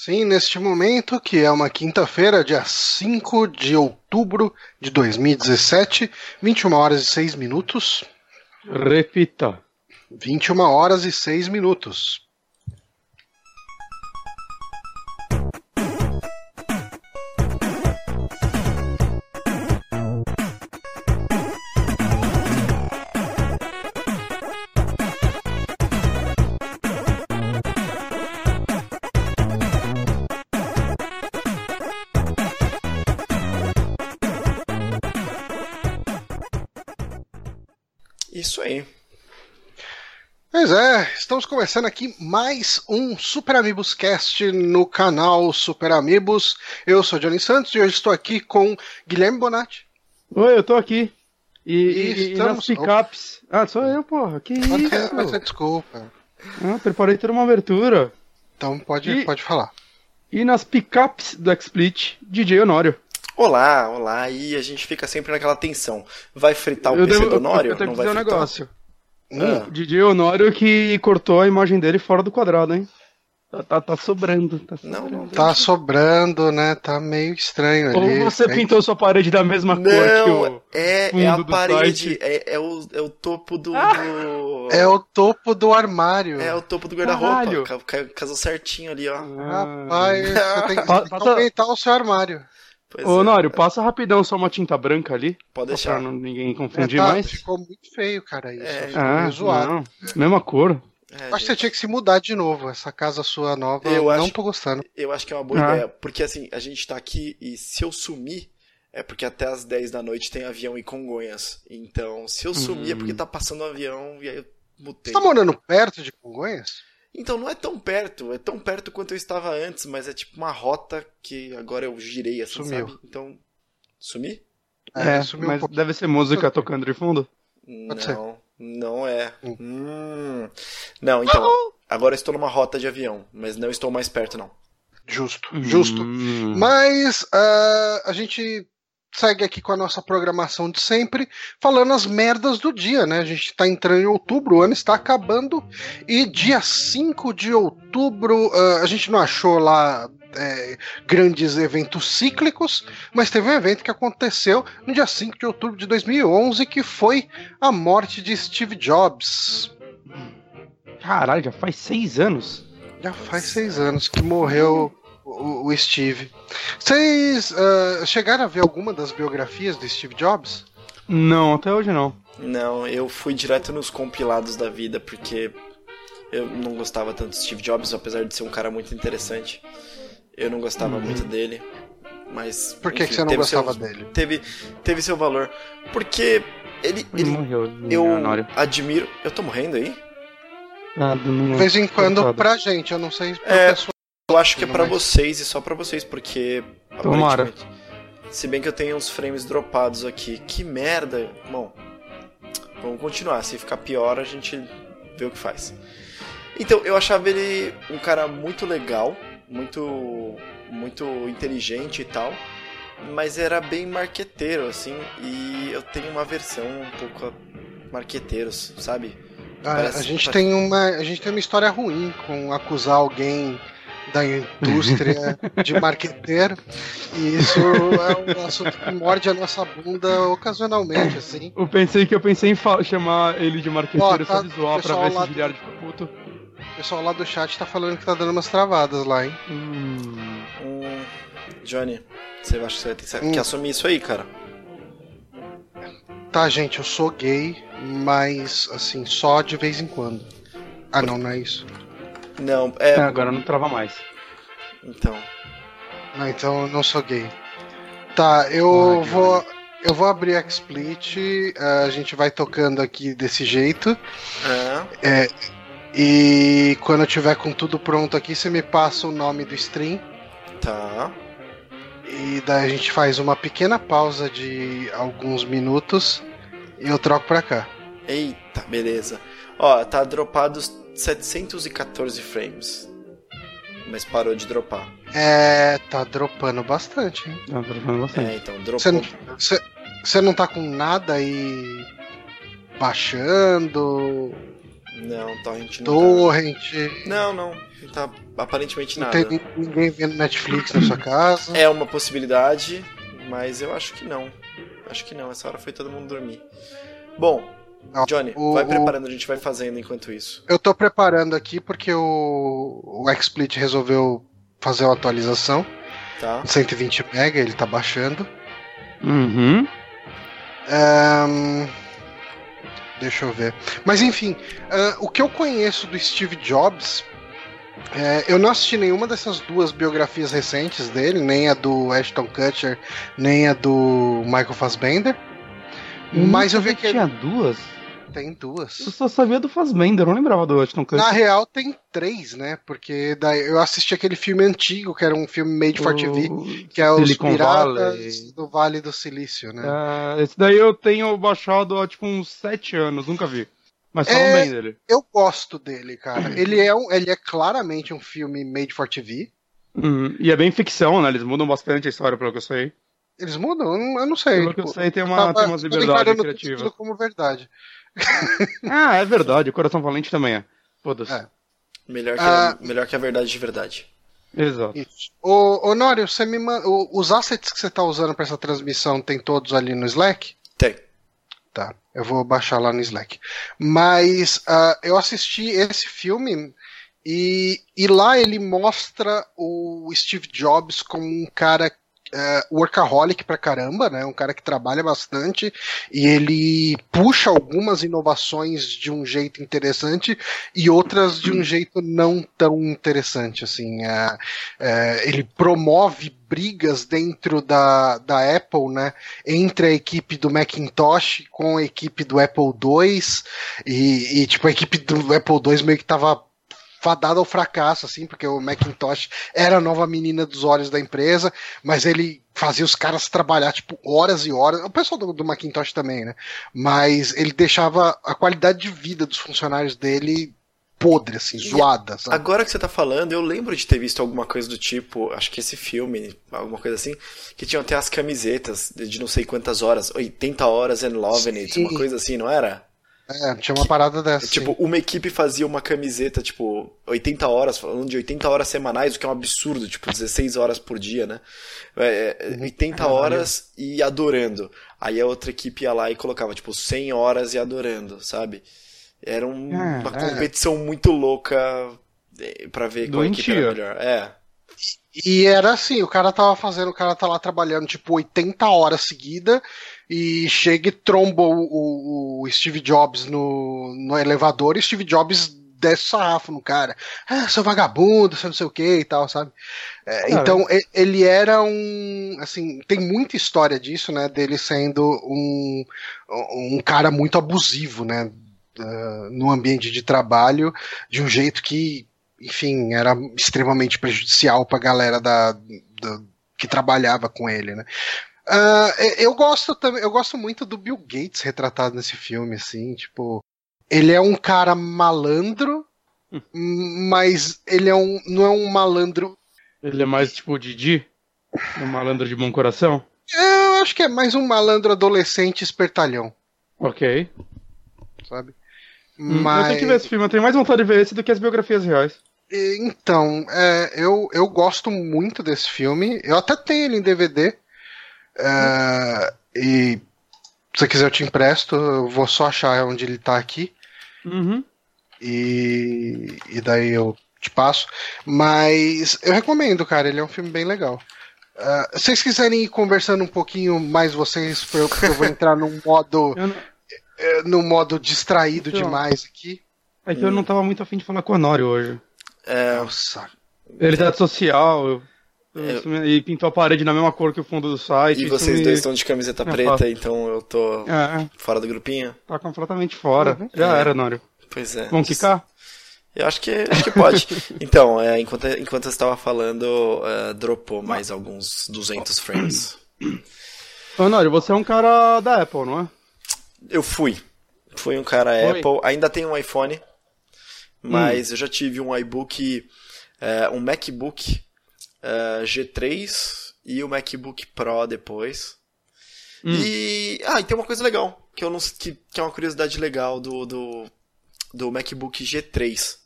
Sim, neste momento, que é uma quinta-feira, dia 5 de outubro de 2017, 21 horas e 6 minutos. Repita. 21 horas e 6 minutos. Estamos começando aqui mais um Super Amigos Cast no canal Super Amigos. Eu sou Johnny Santos e hoje estou aqui com Guilherme Bonatti. Oi, eu tô aqui. E, E estamos- nas picapes. Ah, sou eu, porra. Que isso? pode ser, desculpa. Ah, preparei toda uma abertura. Então pode, E- pode falar. E nas picapes do XSplit, DJ Honório. Olá, olá. E a gente fica sempre naquela tensão. Vai fritar o eu, PC devo- do Honório? eu tenho Não que vai dizer um fritar? negócio. Ah. O DJ Honório que cortou a imagem dele fora do quadrado, hein? Tá, tá, tá sobrando. Tá Não, sobrando. não. Tá sobrando, né? Tá meio estranho Ou ali. você É- pintou sua parede da mesma cor que Não, o. é, fundo é a do parede, é, é o, é o topo do. Ah! do- É o topo do armário. é o topo do guarda-roupa. Casou certinho ali, ó. Rapaz, você tem que, Pa- tem que aumentar o seu armário. Pois Ô, é. Honório, passa rapidão só uma tinta branca ali. Pode só Pra deixar. não, ninguém É, confundir tá, mais. ficou muito feio, cara, isso. É. Ficou Ah, meio zoado. não. Mesma cor. É, Acho que você gente, tinha que se mudar de novo. Essa casa sua nova, Eu eu acho- não tô gostando. Eu acho que é uma boa Ah. ideia. Porque assim, a gente tá aqui e se eu sumir. É porque até as 10 da noite tem avião em Congonhas. Então, se eu sumir é porque tá passando um avião e aí eu mutei. Você tá morando perto de Congonhas? Então não é tão perto, é tão perto quanto eu estava antes, mas é tipo uma rota que agora eu girei assim, Sumiu. sabe? Então. Sumi? É, sumiu um mas pouco. deve ser música tocando de fundo. Não, não é. Hum. Hum. Não, então. Agora eu estou numa rota de avião, mas não estou mais perto, não. Justo, justo. Hum. Mas ah, a gente segue aqui com a nossa programação de sempre, falando as merdas do dia, né? A gente tá entrando em outubro, o ano está acabando, e dia 5 de outubro ah, a gente não achou lá é, grandes eventos cíclicos, mas teve um evento que aconteceu no dia 5 de outubro de 2011, que foi a morte de Steve Jobs. Caralho, já faz seis anos. Já faz seis anos que morreu o, o Steve. Vocês ah, chegaram a ver alguma das biografias do Steve Jobs? Não, até hoje não. Não, eu fui direto nos compilados da vida, porque eu não gostava tanto de Steve Jobs, apesar de ser um cara muito interessante. Eu não gostava Uhum. muito dele. Mas. Por que, enfim, que você não gostava seu- dele? Teve, teve seu valor. Porque ele. Ele ele morreu. eu milionário. admiro. Eu tô morrendo aí? Ah, do- não- De vez em quando pra gente, eu não sei pro É, pessoal. Eu acho que é pra Mas- vocês e só pra vocês, porque. Tomara. aparentemente- Se bem que eu tenho uns frames dropados aqui. Que merda. Bom, vamos continuar. Se ficar pior, a gente vê o que faz. Então, eu achava ele um cara muito legal, muito muito inteligente e tal, mas era bem marqueteiro, assim, e eu tenho uma versão um pouco a marqueteiros, sabe? Ah, Parece- a, gente tem uma, a gente tem uma história ruim com acusar alguém da indústria de marqueteiro. E isso é um assunto que morde a nossa bunda ocasionalmente, assim. Eu pensei que eu pensei em chamar ele de marqueteiro Ó, tá, só de zoar pra ver se lá o do- Giliard fica puto. O pessoal lá do chat tá falando que tá dando umas travadas lá, hein? Hum, Hum, Johnny, você acha que você vai ter que- Hum. que assumir isso aí, cara? Tá, gente, eu sou gay, mas assim, só de vez em quando. Ah, não, não é isso. Não, é. é, agora não trava mais. Então. Não, então eu não sou gay. Tá, eu Ai, vou. Eu vou abrir a Split, a gente vai tocando aqui desse jeito. É, E quando eu tiver com tudo pronto aqui, você me passa o nome do stream. tá. E daí a gente faz uma pequena pausa de alguns minutos e eu troco pra cá. Eita, beleza. Ó, tá dropado 714 frames. Mas parou de dropar. É. tá dropando bastante, hein? Tá travando bastante. É, então, dropou. Você não, não tá com nada aí baixando, Não, torrent não tá. torrent. Não, não. Tá aparentemente Não nada. tem ninguém vendo Netflix na sua casa. É uma possibilidade, mas eu acho que não. Acho que não, essa hora foi todo mundo dormir. Bom, Não, Johnny, o- vai o- preparando, a gente vai fazendo enquanto isso. Eu tô preparando aqui porque o, o XSplit resolveu fazer uma atualização. Tá? 120 MB, ele tá baixando. Uhum. Ahn, deixa eu ver. Mas enfim, ah, o que eu conheço do Steve Jobs. é, eu não assisti nenhuma dessas duas biografias recentes dele, nem a do Ashton Kutcher, nem a do Michael Fassbender. Mas eu vi que tinha duas. tem Eu duas. só sabia do Fassbender, eu não lembrava do Ashton Kutcher. Na real, tem três, né? Porque daí eu assisti aquele filme antigo, que era um filme made for TV, O- que é os Silicon Piratas Valley. do Vale do Silício, né? Ah, esse daí eu tenho baixado há tipo uns sete anos, nunca vi. Mas falam É- bem dele. Eu gosto dele, cara. Ele é, um, ele é claramente um filme made for TV. Uhum. E é bem ficção, né? Eles mudam bastante a história, pelo que eu sei. Eles mudam? Eu não, eu não sei. Pelo que eu tipo, sei, tem, uma, tava- tem umas liberdades criativas. tudo como verdade. Ah, é verdade, o Coração Valente também é. Foda-se. É. Melhor que, Ah. a, melhor que a verdade de verdade. Exato. Isso. Ô, ô Nório, você me man... o- os assets que você tá usando pra essa transmissão tem todos ali no Slack? Tem. Tá, eu vou baixar lá no Slack. Mas ah, eu assisti esse filme e, e lá ele mostra o Steve Jobs como um cara ah, workaholic pra caramba, né? Um cara que trabalha bastante e ele puxa algumas inovações de um jeito interessante e outras de um jeito não tão interessante, assim. Ah, eh, ele promove brigas dentro da, da Apple, né? entre a equipe do Macintosh com a equipe do Apple II e, e, tipo a equipe do Apple II meio que tava fadada ao fracasso assim, porque o Macintosh era a nova menina dos olhos da empresa, mas ele fazia os caras trabalhar tipo horas e horas, o pessoal do, do Macintosh também, né? Mas ele deixava a qualidade de vida dos funcionários dele podre assim, E zoada, sabe? Agora que você tá falando, eu lembro de ter visto alguma coisa do tipo, acho que esse filme, alguma coisa assim, que tinham até as camisetas de não sei quantas horas, 80 horas and it, Sim. uma coisa assim, não era? É, tinha uma parada dessa. Tipo, uma equipe fazia uma camiseta, tipo, 80 horas, falando de 80 horas semanais, o que é um absurdo, tipo, 16 horas por dia, né? É, é, 80 Caralho. horas e adorando. Aí a outra equipe ia lá e colocava, tipo, 100 horas e adorando, sabe? Era um- Ah, uma é. competição muito louca é, pra ver qual equipe era Doentia. melhor. É. E era assim, o cara tava fazendo, o cara tá lá trabalhando tipo 80 horas seguida e chega e tromba o, o- Steve Jobs no, no elevador e Steve Jobs desce sarrafo no cara. Ah, seu vagabundo, seu não sei o que e tal, sabe? É, então ele era um. Assim, tem muita história disso, né? Dele sendo um, um cara muito abusivo, né? ah, no ambiente de trabalho, de um jeito que enfim, era extremamente prejudicial pra galera da, da- que trabalhava com ele, né? Ah, eu gosto também, eu gosto muito do Bill Gates retratado nesse filme, assim, tipo, ele é um cara malandro, mas ele é um, não é um malandro. Ele é mais tipo o Didi, um malandro de bom coração. Eu acho que é mais um malandro adolescente espertalhão, Ok. sabe? Hum, Mas Eu tenho que ver esse filme, eu tenho mais vontade de ver esse do que as biografias reais. Então, é, eu, eu gosto muito desse filme. Eu até tenho ele em DVD. É, e se você quiser eu te empresto, eu vou só achar onde ele tá aqui. Uhum. E, e daí eu te passo. Mas eu recomendo, cara. Ele é um filme bem legal. É, se vocês quiserem ir conversando um pouquinho mais vocês, eu, eu vou entrar num modo, não- é, num modo distraído Então. demais aqui. É que eu não tava muito afim de falar com o Honório hoje. É, Nossa. Ele tá de social, eu- isso me- e pintou a parede na mesma cor que o fundo do site. e isso vocês me- dois estão de camiseta É preta, fácil. então eu tô É, fora do grupinho. tá completamente fora. Uhum. Já É. era, Honório. Pois é. Vamos quicar? Eu acho que, acho que pode. Então, é, enquanto, enquanto eu estava falando, é, dropou mais alguns 200 frames. Honório, você é um cara da Apple, não é? Eu fui. Fui um cara Foi? Apple. Ainda tenho um iPhone. Mas eu já tive um iBook, é, um MacBook é, G3 e o MacBook Pro depois. Hum. E. Ah, e tem uma coisa legal. Que, eu não, que, que é uma curiosidade legal do, do, do MacBook G3.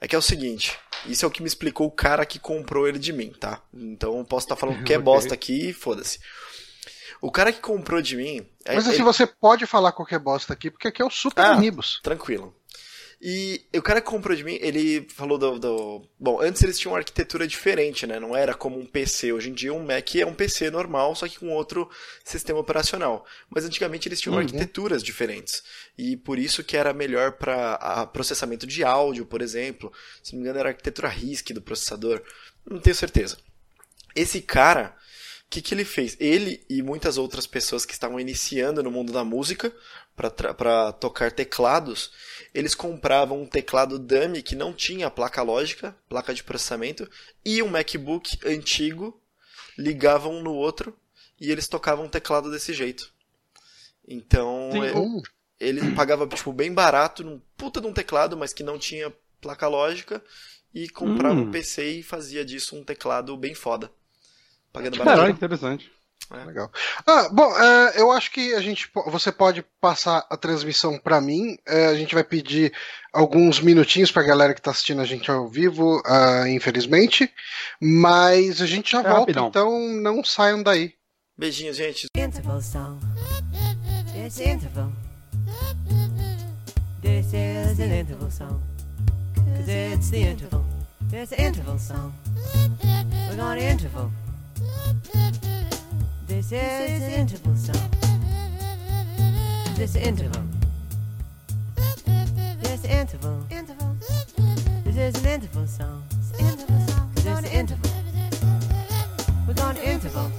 É que é o seguinte, isso é o que me explicou o cara que comprou ele de mim, tá? Então eu posso estar tá falando que é bosta aqui e foda-se. O cara que comprou de mim. É Mas assim, ele... você pode falar qualquer bosta aqui, porque aqui é o Super ah, Amigos. Tranquilo. E o cara que comprou de mim, ele falou do, do, Bom, antes eles tinham uma arquitetura diferente, né? Não era como um PC. Hoje em dia um Mac é um PC normal, só que com outro sistema operacional. Mas antigamente eles tinham uhum. arquiteturas diferentes. E por isso que era melhor para processamento de áudio, por exemplo. Se não me engano, era a arquitetura RISC do processador. Não tenho certeza. Esse cara, o que, que ele fez? Ele e muitas outras pessoas que estavam iniciando no mundo da música para tocar teclados, eles compravam um teclado dummy que não tinha placa lógica, placa de processamento, e um MacBook antigo, ligavam um no outro e eles tocavam um teclado desse jeito. Então, é, ele pagava tipo bem barato num puta de um teclado, mas que não tinha placa lógica e comprava hum. um PC e fazia disso um teclado bem foda. Pagando barato. Caralho, interessante. É. Legal. Ah, bom, uh, eu acho que a gente, você pode passar a transmissão para mim. Uh, a gente vai pedir alguns minutinhos para a galera que está assistindo a gente ao vivo, uh, infelizmente. Mas a gente já é volta, rapidão. então não saiam daí. Beijinhos, gente. Interval song. This interval. This is an interval song. Cause it's the interval. This interval song. We're gonna interval. This is interval song. This interval. This interval. Interval. This is an interval song. Interval song. This is an interval. We're going to interval.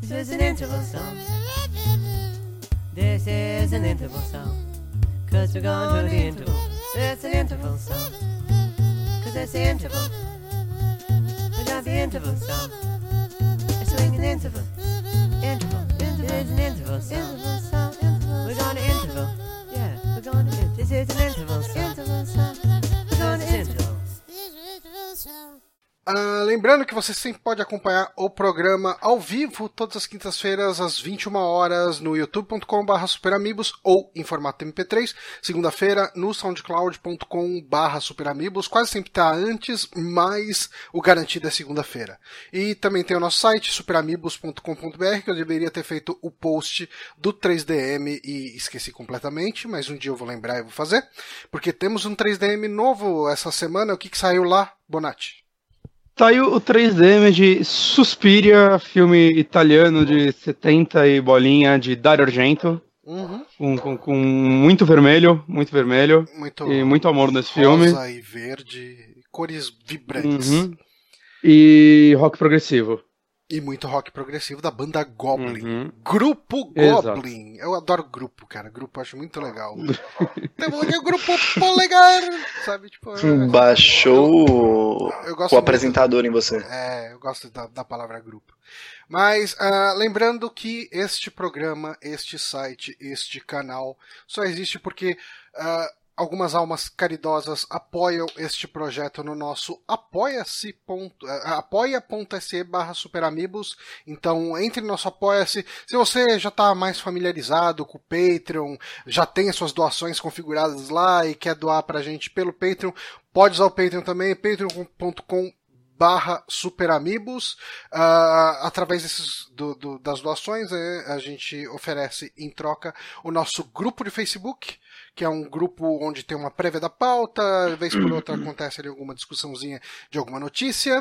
This is an interval song. This is an interval song. Cause we're going to the interval. It's an interval song. Cause it's the interval. We got the interval song an interval. Interval. Interval. There's an interval. Interval. Interval. We're going to interval. Yeah, we're going to. This is an interval. Interval song. Uh, lembrando que você sempre pode acompanhar o programa ao vivo todas as quintas-feiras às 21 horas no youtube.com.br superamigos ou em formato MP3, segunda-feira no soundcloud.com.br superamigos, quase sempre está antes, mas o garantido é segunda-feira. E também tem o nosso site superamigos.com.br que eu deveria ter feito o post do 3DM e esqueci completamente, mas um dia eu vou lembrar e vou fazer, porque temos um 3DM novo essa semana, o que, que saiu lá, Bonatti? Saiu o 3DM de Suspiria, filme italiano de 70 e bolinha de Dario Argento. Uhum. Com, com, com, muito vermelho, muito vermelho. Muito, e muito amor nesse filme. Rosa e verde, cores vibrantes. Uhum. E rock progressivo. E muito rock progressivo da banda Goblin. Uhum. Grupo Goblin. Exato. Eu adoro grupo, cara. Grupo eu acho muito legal. Temos aqui o grupo polegar. Sabe, tipo. Baixou o apresentador em você. É, eu gosto da, da palavra grupo. Mas uh, lembrando que este programa, este site, este canal só existe porque. Uh, algumas almas caridosas apoiam este projeto no nosso apoia-se eh, apoia.se barra superamigos. Então entre no nosso apoia-se. Se você já está mais familiarizado com o Patreon já tem as suas doações configuradas lá e quer doar pra gente pelo Patreon pode usar o Patreon também patreon.com barra superamigos. Uh, através desses, do, do, das doações é, a gente oferece em troca o nosso grupo de Facebook que é um grupo onde tem uma prévia da pauta, vez por outra acontece ali alguma discussãozinha de alguma notícia.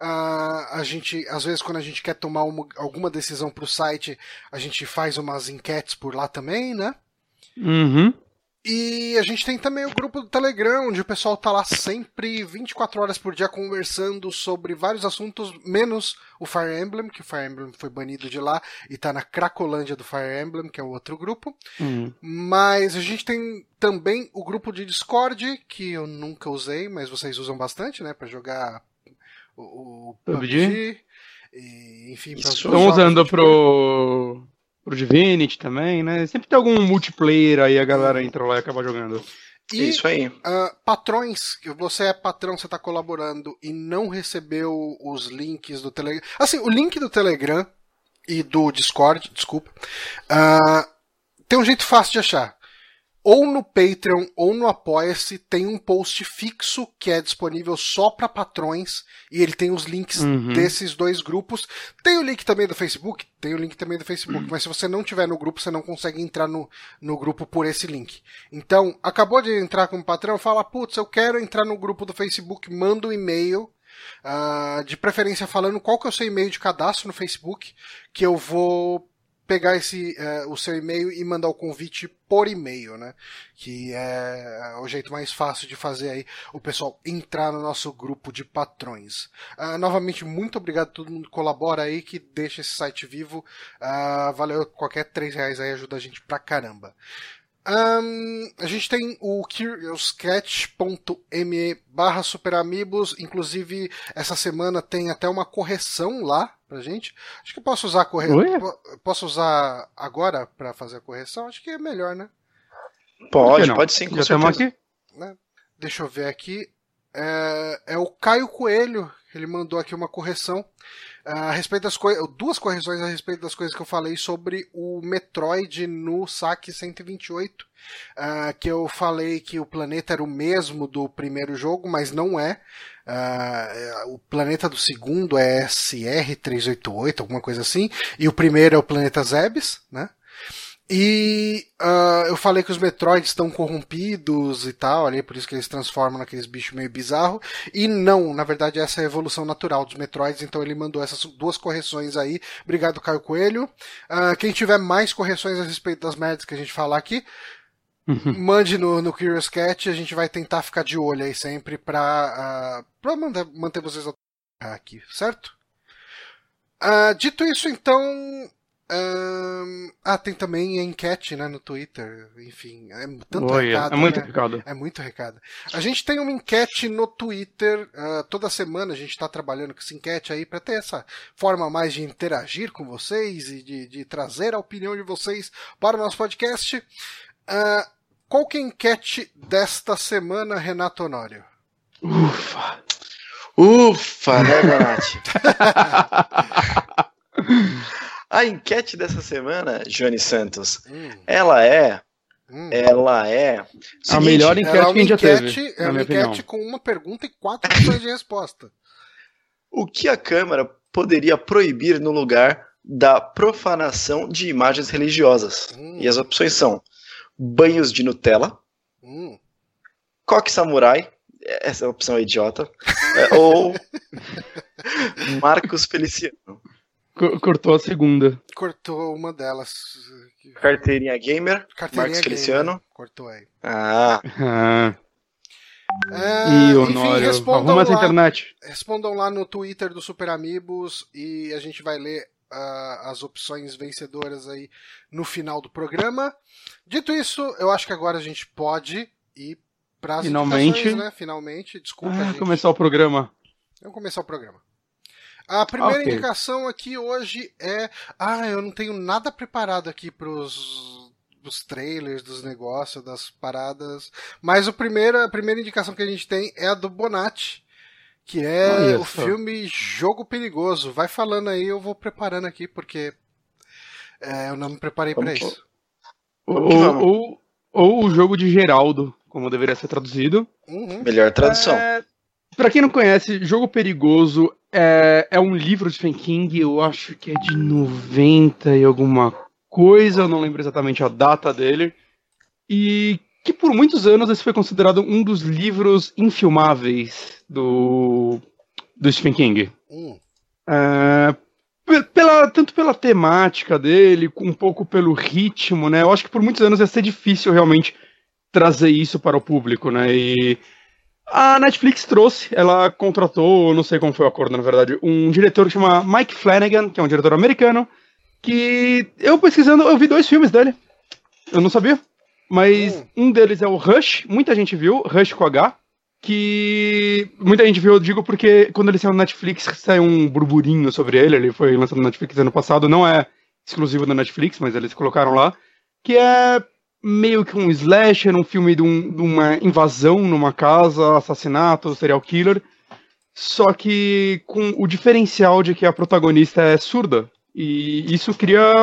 Uh, a gente, às vezes, quando a gente quer tomar uma, alguma decisão para o site, a gente faz umas enquetes por lá também, né? Uhum. E a gente tem também o grupo do Telegram, onde o pessoal tá lá sempre 24 horas por dia conversando sobre vários assuntos, menos o Fire Emblem, que o Fire Emblem foi banido de lá e tá na Cracolândia do Fire Emblem, que é o outro grupo. Uhum. Mas a gente tem também o grupo de Discord, que eu nunca usei, mas vocês usam bastante, né, para jogar o, o PUBG. E, enfim, Estão usando pro pro Divinity também, né? Sempre tem algum multiplayer aí, a galera entra lá e acaba jogando. E, Isso aí. Uh, patrões, você é patrão, você está colaborando e não recebeu os links do Telegram. Assim, o link do Telegram e do Discord, desculpa, uh, tem um jeito fácil de achar. Ou no Patreon ou no Apoia-se tem um post fixo que é disponível só para patrões e ele tem os links uhum. desses dois grupos. Tem o link também do Facebook, tem o link também do Facebook, uhum. mas se você não tiver no grupo, você não consegue entrar no, no grupo por esse link. Então, acabou de entrar como patrão, fala, putz, eu quero entrar no grupo do Facebook, manda um e-mail Uh, de preferência falando qual que é o seu e-mail de cadastro no Facebook, que eu vou pegar esse uh, o seu e-mail e mandar o convite por e-mail, né? Que é o jeito mais fácil de fazer aí o pessoal entrar no nosso grupo de patrões. Uh, novamente, muito obrigado a todo mundo que colabora aí, que deixa esse site vivo. Uh, valeu, qualquer três reais aí ajuda a gente pra caramba. Um, a gente tem o curiouscat.me barra superamigos, inclusive essa semana tem até uma correção lá pra gente. Acho que posso usar corre... posso usar agora para fazer a correção? Acho que é melhor, né? Pode, pode sim, com Já certeza. Aqui? Né? Deixa eu ver aqui. É, é o Caio Coelho, ele mandou aqui uma correção a respeito das coisas, duas correções a respeito das coisas que eu falei sobre o Metroid no saque 128, uh, que eu falei que o planeta era o mesmo do primeiro jogo, mas não é. Uh, o planeta do segundo é SR388, alguma coisa assim, e o primeiro é o planeta Zebes, né? E uh, eu falei que os Metroids estão corrompidos e tal, ali, por isso que eles transformam naqueles bichos meio bizarro. E não, na verdade, essa é a evolução natural dos Metroids, então ele mandou essas duas correções aí. Obrigado, Caio Coelho. Uh, quem tiver mais correções a respeito das merdas que a gente falar aqui, uhum. mande no, no Curious Cat, a gente vai tentar ficar de olho aí sempre pra, uh, pra manter, manter vocês aqui, certo? Uh, dito isso, então, ah, tem também a enquete, né, no Twitter. Enfim, é tanto Oi, recado. É muito né? recado. É muito recado. A gente tem uma enquete no Twitter. Uh, toda semana a gente está trabalhando com essa enquete aí para ter essa forma mais de interagir com vocês e de, de trazer a opinião de vocês para o nosso podcast. Uh, qual que é a enquete desta semana, Renato Honório? Ufa! Ufa, né, Donati? A enquete dessa semana, Johnny Santos, hum. ela é. Hum. Ela é. Seguinte, a melhor enquete é que a gente já teve. É uma enquete com uma pergunta e quatro opções de resposta. O que a Câmara poderia proibir no lugar da profanação de imagens religiosas? Hum. E as opções são banhos de Nutella, hum. coque samurai, essa opção é idiota, é, ou Marcos Feliciano. Cortou a segunda. Cortou uma delas. Carteirinha Gamer, Carteirinha Marcos Feliciano. Cortou aí. Ah. ah. É, e Honório, enfim, arruma essa internet. Respondam lá no Twitter do Super Amigos e a gente vai ler as opções vencedoras aí no final do programa. Dito isso, eu acho que agora a gente pode ir para as Finalmente. né? Finalmente, desculpa. Ah, começar o programa. Vamos começar o programa. A primeira okay. indicação aqui hoje é. Ah, eu não tenho nada preparado aqui pros dos trailers, dos negócios, das paradas. Mas o primeiro, a primeira indicação que a gente tem é a do Bonatti, que é o filme Jogo Perigoso. Vai falando aí, eu vou preparando aqui, porque é, eu não me preparei para isso. Ou, ou, ou, o jogo de Geraldo, como deveria ser traduzido. Uhum. Melhor tradução. É, para quem não conhece, Jogo Perigoso é, é um livro de Stephen King, eu acho que é de 90 e alguma coisa, eu não lembro exatamente a data dele. E que por muitos anos esse foi considerado um dos livros infilmáveis do, do Stephen King. Hum. É, pela, tanto pela temática dele, um pouco pelo ritmo, né? Eu acho que por muitos anos ia ser difícil realmente trazer isso para o público, né? E a Netflix trouxe, ela contratou, não sei como foi o acordo, na verdade, um diretor que chama Mike Flanagan, que é um diretor americano, que eu pesquisando, eu vi dois filmes dele. Eu não sabia. Mas hum. um deles é o Rush, muita gente viu, Rush com H, que muita gente viu, eu digo porque quando ele saiu no Netflix saiu um burburinho sobre ele, ele foi lançado no Netflix ano passado, não é exclusivo da Netflix, mas eles colocaram lá, que é meio que um slasher, um filme de, um, de, uma invasão numa casa, assassinato, serial killer. Só que com o diferencial de que a protagonista é surda. E isso cria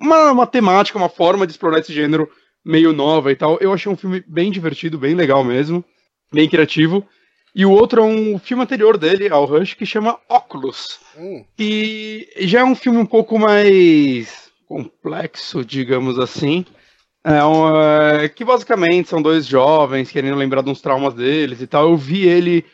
uma, uma temática, uma forma de explorar esse gênero meio nova e tal. Eu achei um filme bem divertido, bem legal mesmo, bem criativo. E o outro é um filme anterior dele, ao Rush, que chama Óculos. Hum. E já é um filme um pouco mais complexo, digamos assim. É um, é, que basicamente são dois jovens querendo lembrar de uns traumas deles e tal. Eu vi ele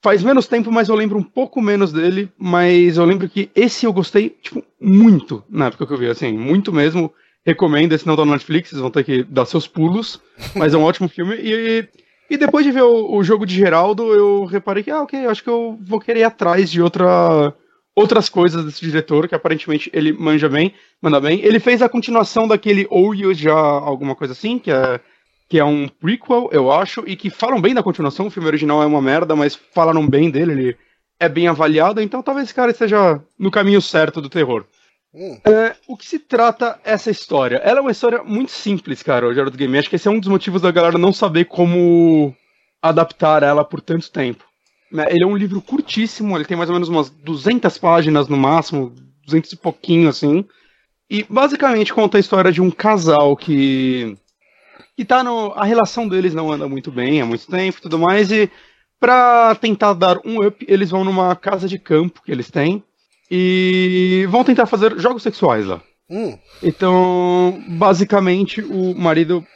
faz menos tempo, mas eu lembro um pouco menos dele. Mas eu lembro que esse eu gostei, tipo, muito na época que eu vi, assim, muito mesmo. Recomendo, esse não tá no Netflix, vocês vão ter que dar seus pulos. Mas é um ótimo filme. E, e depois de ver o, o jogo de Geraldo, eu reparei que, ah, ok, acho que eu vou querer ir atrás de outra outras coisas desse diretor, que aparentemente ele manja bem, manda bem. Ele fez a continuação daquele Ou You Já, alguma coisa assim, que é, que é um prequel, eu acho, e que falam bem da continuação. O filme original é uma merda, mas falaram bem dele, ele é bem avaliado, então talvez esse cara esteja no caminho certo do terror. Hum. É, o que se trata essa história? Ela é uma história muito simples, cara, o Gerard Game. Acho que esse é um dos motivos da galera não saber como adaptar ela por tanto tempo. Né, ele é um livro curtíssimo, ele tem mais ou menos umas 200 páginas no máximo, 200 e pouquinho assim. E basicamente conta a história de um casal que que tá no a relação deles não anda muito bem há muito tempo, e tudo mais e para tentar dar um up, eles vão numa casa de campo que eles têm e vão tentar fazer jogos sexuais lá. Hum. Então, basicamente, o marido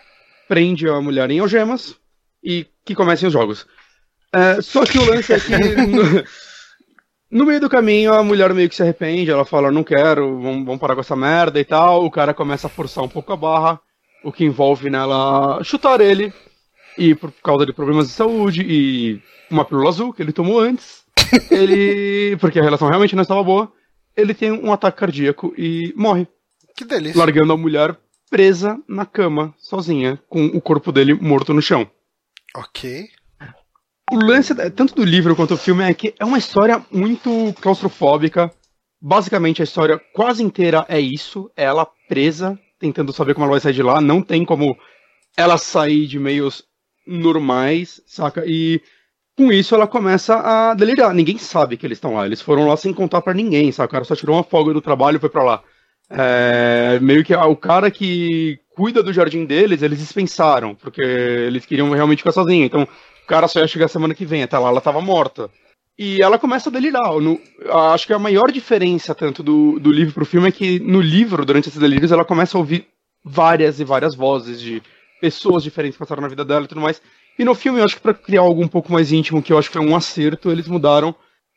prende a mulher em algemas e que comecem os jogos. É, só que o lance é que no, no, meio do caminho a mulher meio que se arrepende, ela fala, não quero, vamos, vamos parar com essa merda e tal. O cara começa a forçar um pouco a barra, o que envolve nela chutar ele, e por causa de problemas de saúde e uma pílula azul que ele tomou antes, ele. Porque a relação realmente não estava boa, ele tem um ataque cardíaco e morre. Que delícia. Largando a mulher presa na cama, sozinha, com o corpo dele morto no chão. Ok. O lance, tanto do livro quanto do filme, é que é uma história muito claustrofóbica. Basicamente, a história quase inteira é isso: é ela presa, tentando saber como ela vai sair de lá. Não tem como ela sair de meios normais, saca? E com isso ela começa a delirar. Ninguém sabe que eles estão lá. Eles foram lá sem contar para ninguém, saca? O cara só tirou uma folga do trabalho e foi pra lá. É, meio que o cara que cuida do jardim deles, eles dispensaram, porque eles queriam realmente ficar sozinhos. Então, o cara só ia chegar semana que vem, até lá ela tava morta. E ela começa a delirar. No, acho que a maior diferença, tanto do, do livro pro filme, é que no livro, durante esses delírios, ela começa a ouvir várias e várias vozes de pessoas diferentes que passaram na vida dela e tudo mais. E no filme, eu acho que pra criar algo um pouco mais íntimo, que eu acho que foi um acerto, eles mudaram.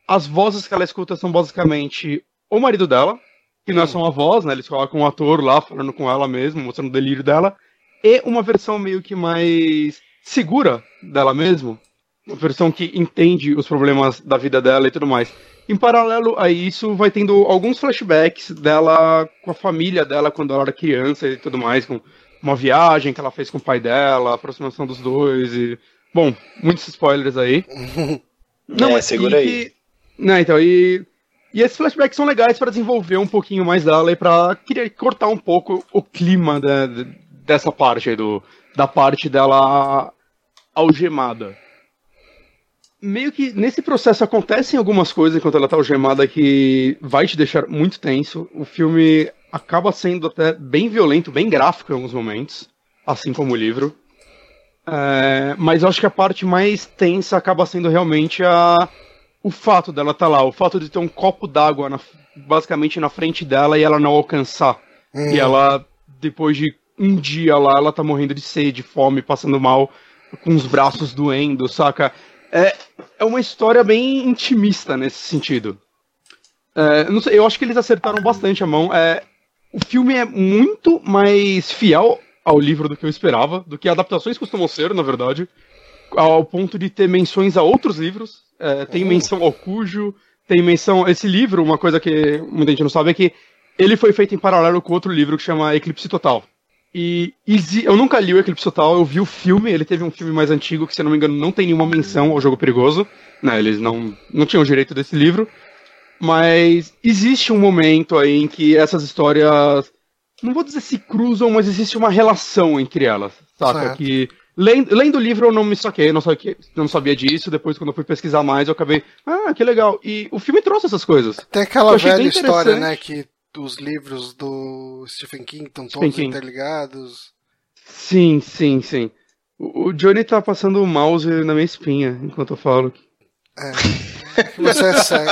As vozes que ela escuta são basicamente o marido dela, que não é só uma voz, né? Eles colocam um ator lá falando com ela mesmo, mostrando o delírio dela. E uma versão meio que mais segura dela mesmo, uma versão que entende os problemas da vida dela e tudo mais. Em paralelo a isso, vai tendo alguns flashbacks dela com a família dela quando ela era criança e tudo mais, com uma viagem que ela fez com o pai dela, a aproximação dos dois e. Bom, muitos spoilers aí. Não, é, segura aí. Não, então, e. E esses flashbacks são legais para desenvolver um pouquinho mais dela e pra cortar um pouco o clima de, dessa parte aí, do, da parte dela algemada. Meio que nesse processo acontecem algumas coisas enquanto ela tá algemada que vai te deixar muito tenso. O filme acaba sendo até bem violento, bem gráfico em alguns momentos, assim como o livro. É, mas eu acho que a parte mais tensa acaba sendo realmente a, o fato dela estar tá lá, o fato de ter um copo d'água basicamente na frente dela e ela não alcançar. Hum. E ela, depois de um dia lá, ela tá morrendo de sede, fome, passando mal com os braços doendo, saca? É, é uma história bem intimista nesse sentido. É, não sei, eu acho que eles acertaram bastante a mão. É, o filme é muito mais fiel ao livro do que eu esperava, do que adaptações costumam ser, na verdade, ao ponto de ter menções a outros livros. É, tem uhum. menção ao Cujo, tem menção. Esse livro, uma coisa que muita gente não sabe é que ele foi feito em paralelo com outro livro que chama Eclipse Total. E, eu nunca li o Eclipse Total, eu vi o filme, ele teve um filme mais antigo que, se eu não me engano, não tem nenhuma menção ao jogo perigoso. Né, eles não, não tinham direito desse livro. Mas existe um momento aí em que essas histórias. Não vou dizer se cruzam, mas existe uma relação entre elas. Saca? Certo. Que. Lendo, lendo o livro eu não me saquei, não sabia, não sabia disso. Depois, quando eu fui pesquisar mais, eu acabei. Ah, que legal. E o filme trouxe essas coisas. Tem aquela velha história, né? Que os livros do Stephen King estão todos King. interligados. Sim, sim, sim. O, Johnny tá passando o mouse na minha espinha enquanto eu falo. É. Você é cego.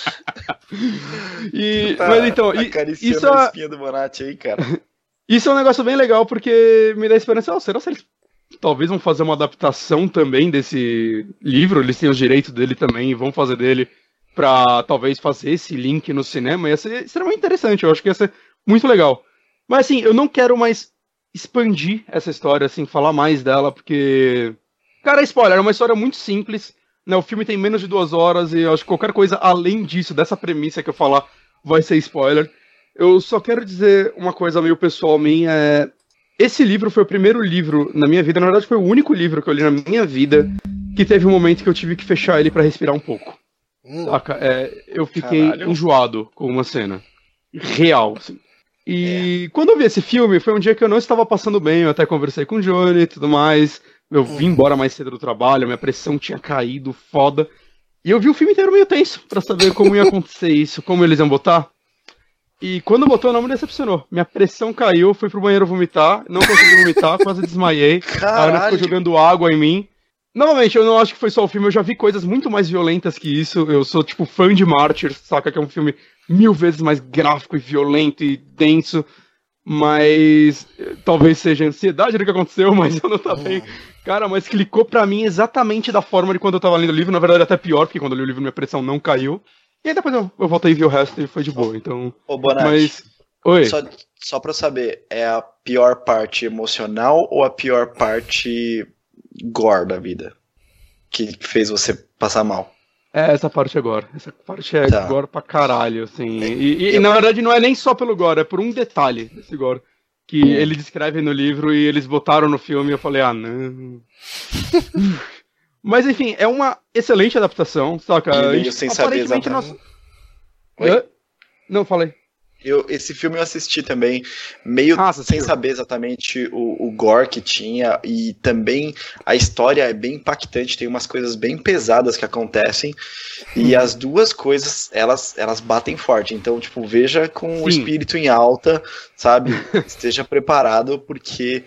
e, tá mas então, isso é a espinha do Bonatti aí, cara. Isso é um negócio bem legal porque me dá esperança. Oh, será que eles talvez vão fazer uma adaptação também desse livro? Eles têm os direitos dele também e vão fazer dele pra talvez fazer esse link no cinema. Ia ser extremamente interessante. Eu acho que ia ser muito legal. Mas assim, eu não quero mais expandir essa história, assim, falar mais dela, porque. Cara, spoiler, é uma história muito simples. Né? O filme tem menos de duas horas e acho que qualquer coisa além disso, dessa premissa que eu falar, vai ser spoiler. Eu só quero dizer uma coisa meio pessoal minha. É... Esse livro foi o primeiro livro na minha vida, na verdade foi o único livro que eu li na minha vida que teve um momento que eu tive que fechar ele para respirar um pouco. Hum. Saca? É, eu fiquei Caralho. enjoado com uma cena. Real, assim. E é. quando eu vi esse filme, foi um dia que eu não estava passando bem, eu até conversei com o Johnny e tudo mais. Eu vim uhum. embora mais cedo do trabalho, minha pressão tinha caído, foda. E eu vi o filme inteiro meio tenso, para saber como ia acontecer isso, como eles iam botar. E quando botou, não me decepcionou. Minha pressão caiu, fui pro banheiro vomitar, não consegui vomitar, quase desmaiei. Caralho. A Ana ficou jogando água em mim. Novamente, eu não acho que foi só o filme, eu já vi coisas muito mais violentas que isso. Eu sou, tipo, fã de Martyr, saca? Que é um filme mil vezes mais gráfico e violento e denso. Mas talvez seja ansiedade do que aconteceu, mas eu não tá bem. Cara, mas clicou pra mim exatamente da forma de quando eu tava lendo o livro. Na verdade, até pior, porque quando eu li o livro minha pressão não caiu. E aí depois eu, eu voltei e vi o resto e foi de boa, então. Ô, Bonatti, mas. Oi. Só, só pra saber, é a pior parte emocional ou a pior parte gore da vida? Que fez você passar mal? É, essa parte é gore. Essa parte é tá. gore pra caralho, assim. E, e, e, na verdade não é nem só pelo gore, é por um detalhe desse gore. Que hum. ele descreve no livro e eles botaram no filme e eu falei, ah, não. Mas enfim, é uma excelente adaptação, saca? E meio sem saber exatamente. Nós... Oi? Não, falei. Eu, esse filme eu assisti também, meio ah, sem saber exatamente o, o gore que tinha, e também a história é bem impactante, tem umas coisas bem pesadas que acontecem, e uhum. as duas coisas, elas, elas batem forte. Então, tipo, veja com Sim. o espírito em alta, sabe? Esteja preparado, porque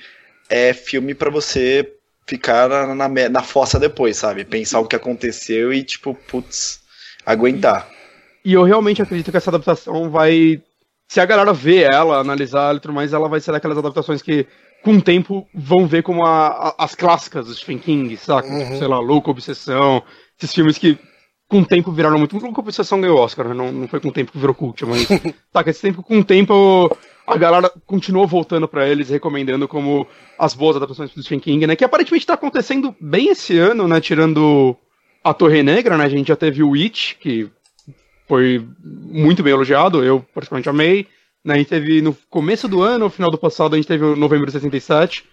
é filme para você ficar na, na, na fossa depois, sabe? Pensar o que aconteceu e, tipo, putz, aguentar. E eu realmente acredito que essa adaptação vai se a galera vê ela, analisar e tudo mais, ela vai ser daquelas adaptações que, com o tempo, vão ver como a, a, as clássicas do Stephen King, saca? Uhum. Sei lá, Louco Obsessão, esses filmes que, com o tempo, viraram muito. Louco Obsessão ganhou Oscar, né? Não, não foi com o tempo que virou cult, mas. saca, esse tempo, com o tempo, a galera continuou voltando para eles, recomendando como as boas adaptações do Stephen King, né? Que aparentemente tá acontecendo bem esse ano, né? Tirando a Torre Negra, né? A gente já teve o It, que foi muito bem elogiado, eu praticamente amei. Né, a gente teve no começo do ano, no final do passado, a gente teve o Novembro de 67.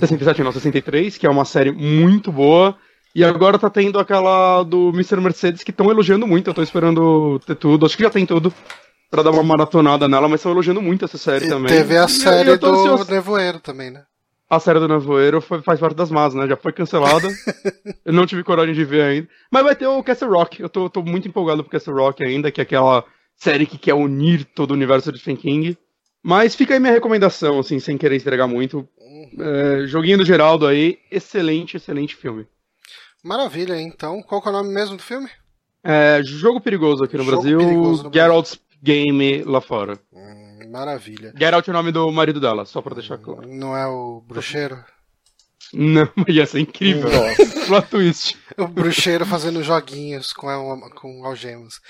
67 não, 63, que é uma série muito boa. E agora tá tendo aquela do Mr. Mercedes que estão elogiando muito. Eu tô esperando ter tudo. Acho que já tem tudo pra dar uma maratonada nela, mas estão elogiando muito essa série e também. Teve a série do Nevoeiro também, né? A série do Nevoeiro foi, faz parte das más, né? Já foi cancelada. eu não tive coragem de ver ainda. Mas vai ter o Castle Rock. Eu tô, tô muito empolgado pro Castle Rock ainda, que é aquela série que quer unir todo o universo de Stephen King. Mas fica aí minha recomendação, assim, sem querer entregar muito. É, joguinho do Geraldo aí, excelente, excelente filme. Maravilha, então. Qual é o nome mesmo do filme? É, Jogo Perigoso aqui no Jogo Brasil, no Gerald's Game lá fora. Hum. Maravilha. Geralt é o nome do marido dela, só pra deixar claro. Não é o bruxeiro? Não, ia ser incrível. Plot twist. O bruxeiro fazendo joguinhos com, com algemas.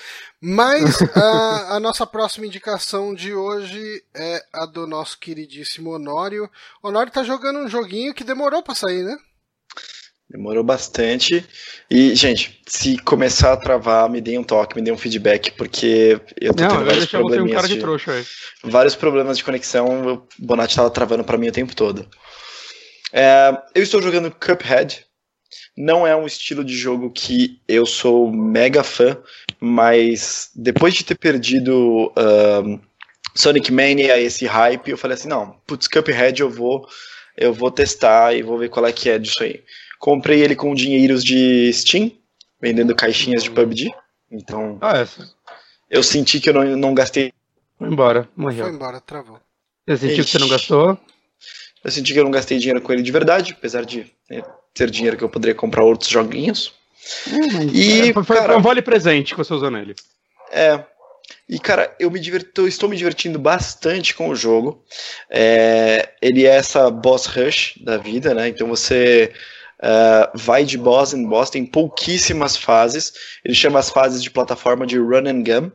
Mas a, a, nossa próxima indicação de hoje é a do nosso queridíssimo Honório. Honório tá jogando um joguinho que demorou pra sair, né? Demorou bastante. E, gente, se começar a travar, me deem um toque, me deem um feedback, porque eu tô Não, tendo vários problemas. Um cara de, de trouxa aí. Vários problemas de conexão, o Bonatti tava travando para mim o tempo todo. É, eu estou jogando Cuphead. Não é um estilo de jogo que eu sou mega fã, mas depois de ter perdido Sonic Mania, esse hype, eu falei assim, não, putz, Cuphead eu vou, eu vou testar e vou ver qual é que é disso aí. Comprei ele com dinheiros de Steam, vendendo caixinhas de PUBG. Então. Ah, essa. Eu senti que eu não, não gastei. Foi embora, morreu. Foi embora, travou. Você sentiu Ixi. que você não gastou? Eu senti que eu não gastei dinheiro com ele de verdade, apesar de né, ter dinheiro que eu poderia comprar outros joguinhos. Hum, e, é, foi, foi cara, um vale presente que você usou nele. É. E, cara, eu me diverto, estou me divertindo bastante com o jogo. É, ele é essa boss rush da vida, né? Então você uh, vai de boss em boss, tem pouquíssimas fases. Ele chama as fases de plataforma de run and gun.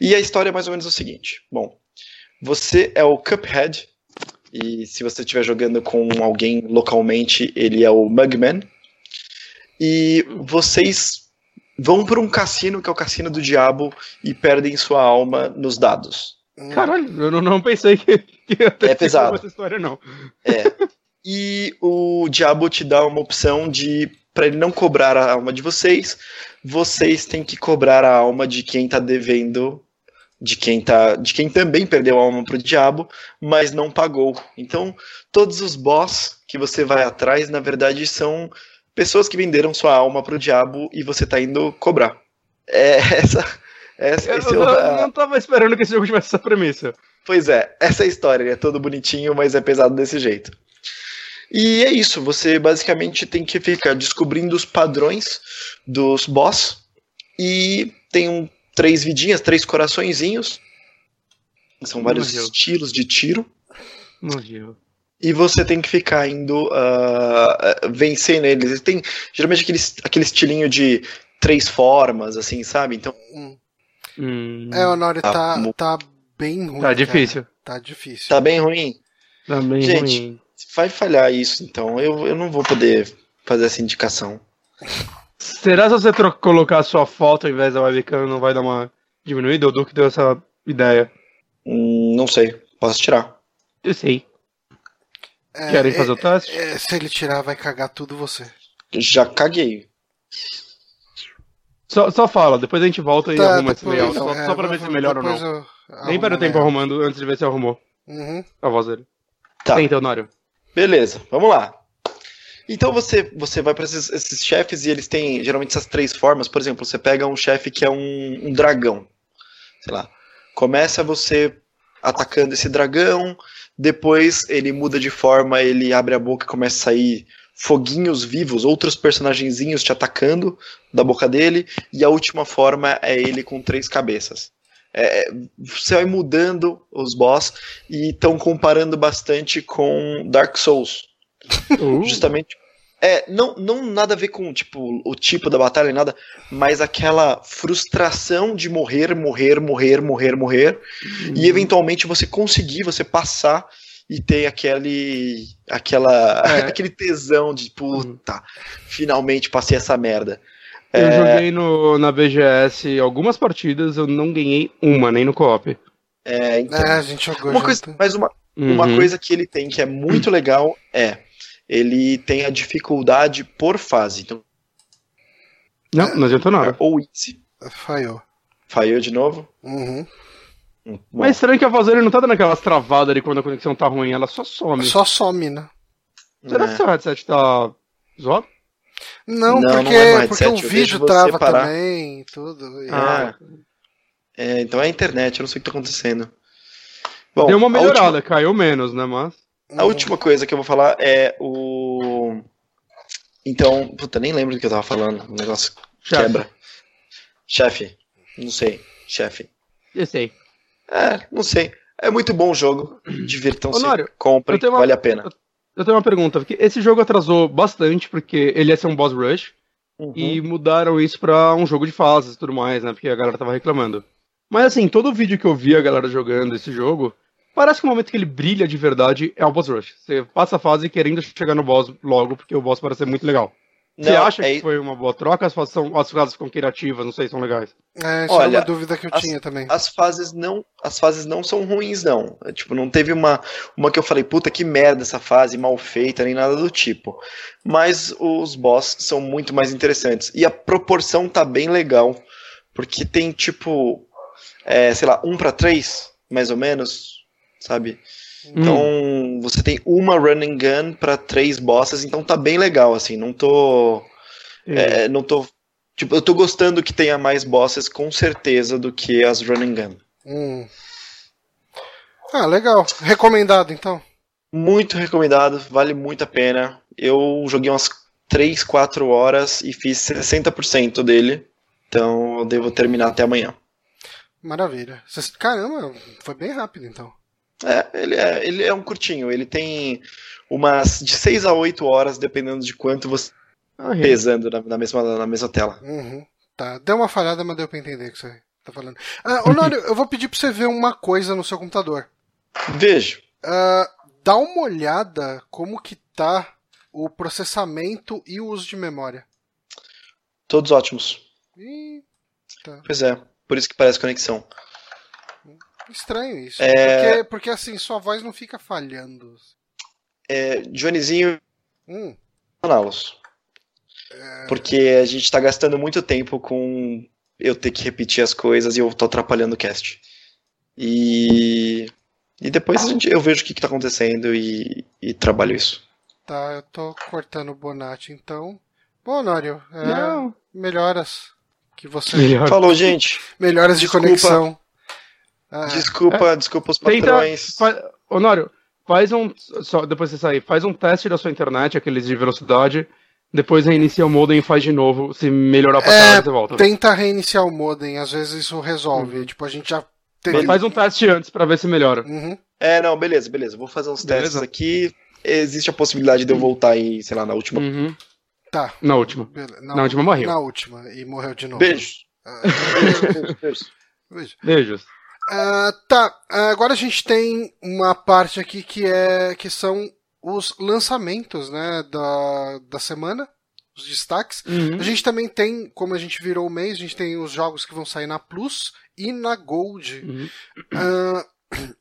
E a história é mais ou menos o seguinte: bom, você é o Cuphead, e se você estiver jogando com alguém localmente, ele é o Mugman. E vocês vão para um cassino, que é o cassino do diabo, e perdem sua alma nos dados. Caralho, eu não, pensei que, que ia ter é pesado. essa história, não. É. E o diabo te dá uma opção de, para ele não cobrar a alma de vocês, vocês têm que cobrar a alma de quem tá devendo de quem tá, de quem também perdeu a alma pro diabo, mas não pagou. Então, todos os boss que você vai atrás, na verdade, são pessoas que venderam sua alma pro diabo e você tá indo cobrar. É essa, essa eu, eu, eu não tava esperando que esse jogo tivesse essa premissa. Pois é, essa é a história, ele é todo bonitinho, mas é pesado desse jeito. E é isso, você basicamente tem que ficar descobrindo os padrões dos boss e tem um três vidinhas, três coraçõezinhos. São vários Morreu. estilos de tiro. Morreu. E você tem que ficar indo uh, vencendo eles. Tem geralmente aquele, aquele estilinho de três formas, assim, sabe? Então. Hum. É, o Nori tá, tá, tá bem ruim. Tá difícil. Tá difícil. Tá bem ruim. Tá bem Gente, ruim. Vai falhar isso, então. Eu, eu não vou poder fazer essa indicação. Será que você colocar a sua foto ao invés da webcam não vai dar uma diminuída? O Duque deu essa ideia. Hum, não sei. Posso tirar. Eu sei. É, Querem fazer o teste? É, se ele tirar, vai cagar tudo você. Já caguei. Só, só fala, depois a gente volta e tá, arruma esse layout. Só, é, só pra ver se é melhor ou não. Nem para o tempo arrumando antes de ver se arrumou. Uhum. A voz dele. Tá. Tenta, Honório. Beleza, vamos lá. Então você, você vai para esses, esses, chefes e eles têm geralmente essas três formas. Por exemplo, você pega um chefe que é um, um dragão. Sei lá. Começa você atacando esse dragão, depois ele muda de forma, ele abre a boca e começa a sair foguinhos vivos, outros personagenzinhos te atacando da boca dele, e a última forma é ele com três cabeças. É, você vai mudando os boss e estão comparando bastante com Dark Souls. Uh. Justamente. É, não, não nada a ver com tipo, o tipo da batalha, nada, mas aquela frustração de morrer, morrer, morrer, morrer, morrer, uhum. e eventualmente você conseguir, você passar e ter aquele aquela é. aquele tesão de puta, finalmente passei essa merda. Eu é... joguei no, na BGS algumas partidas, eu não ganhei uma, nem no co-op. É, então, é, a gente jogou uma coisa, mas uma, uhum. uma coisa que ele tem que é muito legal é ele tem a dificuldade por fase. Então, não, não adiantou nada. Ou easy. Falhou. Falhou de novo? Uhum. Hum, Mas é estranho que a voz dele não tá dando aquelas travadas ali quando a conexão tá ruim, ela só some. Só some, né? Será é. que seu headset tá zoado? Não, não porque, não é porque o vídeo trava parar. também tudo. Ah. É, então é a internet, eu não sei o que tá acontecendo. Bom, Deu uma melhorada, última... caiu menos, né, mas... A uhum. última coisa que eu vou falar é o. Então, puta, nem lembro do que eu tava falando. O negócio Chef. quebra. Chefe. Não sei. Chefe. Eu sei. É, não sei. É muito bom o jogo. Divirtam-se. Comprem, uma... vale a pena. Eu tenho uma pergunta, porque esse jogo atrasou bastante, porque ele ia ser um boss rush, uhum. e mudaram isso pra um jogo de fases e tudo mais, né? Porque a galera tava reclamando. Mas assim, todo vídeo que eu vi a galera jogando esse jogo, Parece que o momento que ele brilha de verdade é o boss rush. Você passa a fase querendo chegar no boss logo, porque o boss parece ser muito legal. Você não, acha é... que foi uma boa troca? As fases, são, as fases ficam criativas, não sei, são legais. É, essa Olha, é uma dúvida que eu as, tinha também. As fases não, as fases não são ruins, não. É, tipo, não teve uma, uma que eu falei, puta que merda essa fase, mal feita, nem nada do tipo. Mas os boss são muito mais interessantes. E a proporção tá bem legal. Porque tem, tipo, é, sei lá, um para três, mais ou menos sabe? Então, hum. você tem uma running gun para três bosses, então tá bem legal, assim, não tô. É, não tô. Tipo, eu tô gostando que tenha mais bosses com certeza do que as running gun. Hum. Ah, legal. Recomendado então. Muito recomendado, vale muito a pena. Eu joguei umas 3, 4 horas e fiz 60% dele. Então eu devo terminar até amanhã. Maravilha. Caramba, foi bem rápido então. É, ele é, ele é um curtinho. Ele tem umas de 6 a 8 horas, dependendo de quanto você ah, pesando na, na, mesma, na mesma tela. Uhum. Tá, deu uma falhada, mas deu pra entender o que você tá falando. Ah, Honório, eu vou pedir pra você ver uma coisa no seu computador. Vejo. Uh, dá uma olhada como que tá o processamento e o uso de memória. Todos ótimos. Ih, tá. Pois é, por isso que parece conexão. Estranho isso. É... Porque, porque assim, sua voz não fica falhando. É, Johnnyzinho. Hum. É... Porque a gente tá gastando muito tempo com eu ter que repetir as coisas e eu tô atrapalhando o cast. E. E depois a gente, eu vejo o que, que tá acontecendo e, e trabalho isso. Tá, eu tô cortando o Bonatti então. Bom, Nório, é, melhoras que você. Melhor. Falou, gente. Melhoras de desculpa. conexão. Ah, desculpa, é. desculpa os patrões. Tenta, Honório, faz um. Só, depois você sair, faz um teste da sua internet, aqueles de velocidade. Depois reinicia o modem e faz de novo. Se melhorar pra é, você volta. Tenta reiniciar o modem, às vezes isso resolve. Uhum. Tipo, a gente já teve... Faz um teste antes pra ver se melhora. Uhum. É, não, beleza, beleza. Vou fazer uns beleza. testes aqui. Existe a possibilidade de eu voltar aí, sei lá, na última. Uhum. Tá. Na última. Na, na, última morreu. Na última. E morreu de novo. Beijo. Ah, beijo. Beijo. Beijos. Uh, tá, agora a gente tem uma parte aqui que é que são os lançamentos, né, da, da semana, os destaques. Uhum. A gente também tem, como a gente virou o mês, a gente tem os jogos que vão sair na Plus e na Gold. Uhum. Uh,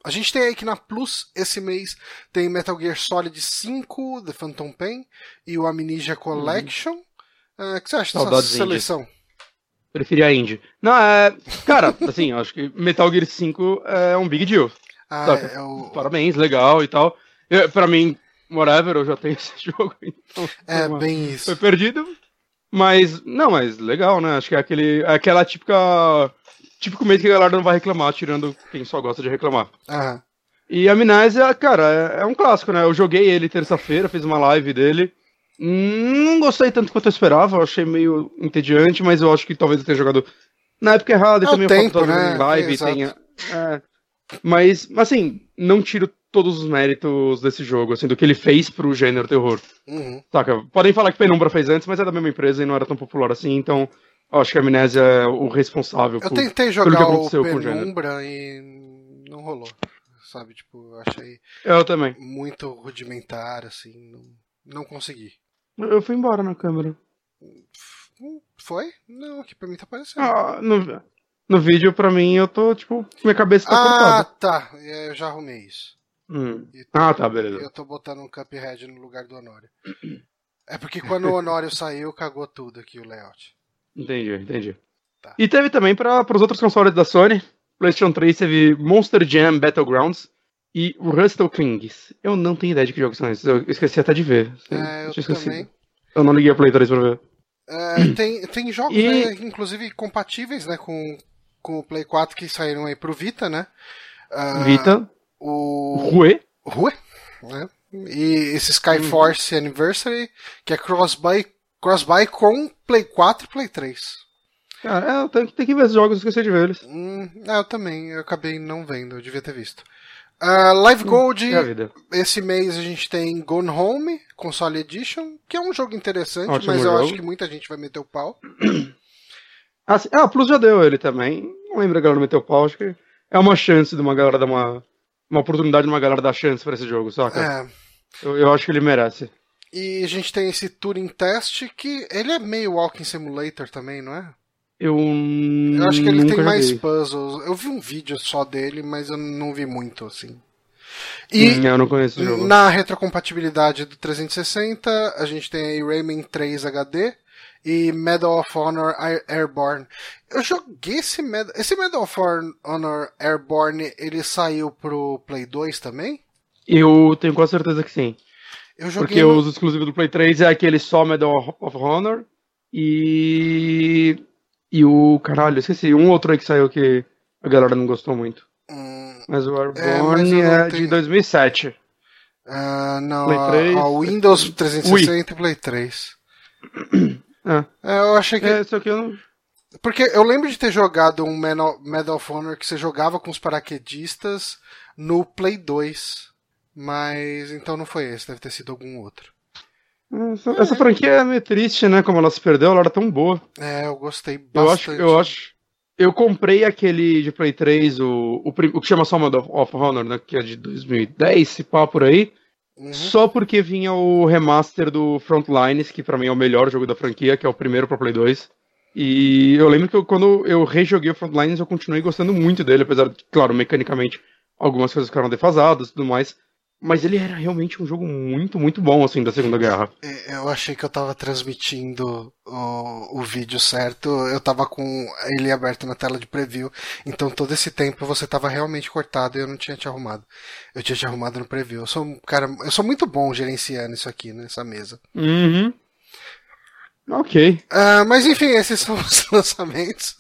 a gente tem aí que na Plus esse mês tem Metal Gear Solid 5, The Phantom Pain e o Amnesia Collection. Uhum. Uh, o que você acha dessa seleção? Indie. Preferi a Indie. Não, é. Cara, assim, acho que Metal Gear 5 é um big deal. Ah, é, o... Parabéns, legal e tal. Eu, pra mim, whatever, eu já tenho esse jogo. Então, é, uma... bem isso. Foi perdido. Mas, não, mas legal, né? Acho que é aquele, é aquela típica. Típico mês que a galera não vai reclamar, tirando quem só gosta de reclamar. Aham. E Amnésia, cara, é, é um clássico, né? Eu joguei ele terça-feira, fiz uma live dele. Não gostei tanto quanto eu esperava, eu achei meio entediante, mas eu acho que talvez eu tenha jogado na época errada e é também tempo, o né? live é, tenha. É, mas, assim, não tiro todos os méritos desse jogo, assim, do que ele fez pro gênero terror. Uhum. Saca? Podem falar que Penumbra fez antes, mas é da mesma empresa e não era tão popular assim, então acho que a Amnésia é o responsável eu por, tentei jogar o Penumbra e não rolou, sabe? Tipo, eu achei eu também. muito rudimentar, assim, não, não consegui. Eu fui embora na câmera. Foi? Não, aqui pra mim tá aparecendo. Ah, no, no vídeo, pra mim, eu tô, tipo, minha cabeça tá ah, cortada. Ah, tá. Eu já arrumei isso. Hum. Tô, ah, tá, beleza. Eu tô botando um Cuphead no lugar do Honório. É porque quando o Honório saiu, cagou tudo aqui o layout. Entendi, entendi. Tá. E teve também para os outros consoles da Sony. PlayStation 3 teve Monster Jam Battlegrounds e Rustle Kings. Eu não tenho ideia de que jogos são esses. Eu esqueci até de ver. É, eu também. Eu não liguei a Play 3 pra ver. É, tem, tem jogos, e... né, inclusive compatíveis né, com, com o Play 4 que saíram aí pro Vita, né? Uh, Vita. O. Rue. Rue, né? E esse Skyforce uhum. Anniversary, que é cross-buy cross com Play 4 e Play 3. Cara, é, tem, tem que ver esses jogos, esqueci de ver eles. Hum, é, eu também, eu acabei não vendo, eu devia ter visto. Uh, Live hum, Gold, hum, esse mês a gente tem Gone Home, Console Edition, que é um jogo interessante, Ótimo mas eu jogo. acho que muita gente vai meter o pau. Ah, ah, Plus já deu ele também. Não lembro a galera meter o pau, acho que é uma chance de uma galera dar uma uma oportunidade de uma galera dar chance para esse jogo, saca? É. Eu, eu, acho que ele merece. E a gente tem esse Turing Test que ele é meio Walking Simulator também, não é? Eu, eu acho que ele tem mais puzzles. Eu vi um vídeo só dele, mas eu não vi muito assim. E hum, eu não conheço o jogo. na retrocompatibilidade do 360, a gente tem aí Rayman 3 HD, e Medal of Honor Airborne. Eu joguei esse Medal, esse Medal of Honor Airborne, ele saiu pro Play 2 também? Eu tenho quase certeza que sim. Eu Porque no... os exclusivos do Play 3 é aquele só Medal of Honor e e o caralho, esqueci, um outro aí que saiu que a galera não gostou muito. Hum, mas o Airborne é, é de 2007. Uh, não, Play 3. A, a Windows 360 Ui. e Play 3. É. é. eu achei que. É, isso aqui eu não. Porque eu lembro de ter jogado um Medal of Honor que você jogava com os paraquedistas no Play 2. Mas então não foi esse, deve ter sido algum outro. Essa, é. essa franquia é meio triste, né? Como ela se perdeu, ela era tão boa. É, eu gostei bastante. Eu acho, eu acho. Eu comprei aquele de Play 3, o, o, o que chama só Medal of Honor, né? Que é de 2010, se pá por aí. Uhum. Só porque vinha o remaster do Frontlines, que para mim é o melhor jogo da franquia, que é o primeiro pro Play 2. E eu lembro que eu, quando eu rejoguei o Frontlines, eu continuei gostando muito dele, apesar de, claro, mecanicamente algumas coisas ficaram defasadas e tudo mais. Mas ele era realmente um jogo muito, muito bom, assim, da Segunda Guerra. É, eu achei que eu tava transmitindo o, o vídeo certo. Eu tava com ele aberto na tela de preview. Então todo esse tempo você tava realmente cortado e eu não tinha te arrumado. Eu tinha te arrumado no preview. Eu sou um cara. Eu sou muito bom gerenciando isso aqui, nessa mesa. Uhum. Ok. Uh, mas enfim, esses são os lançamentos.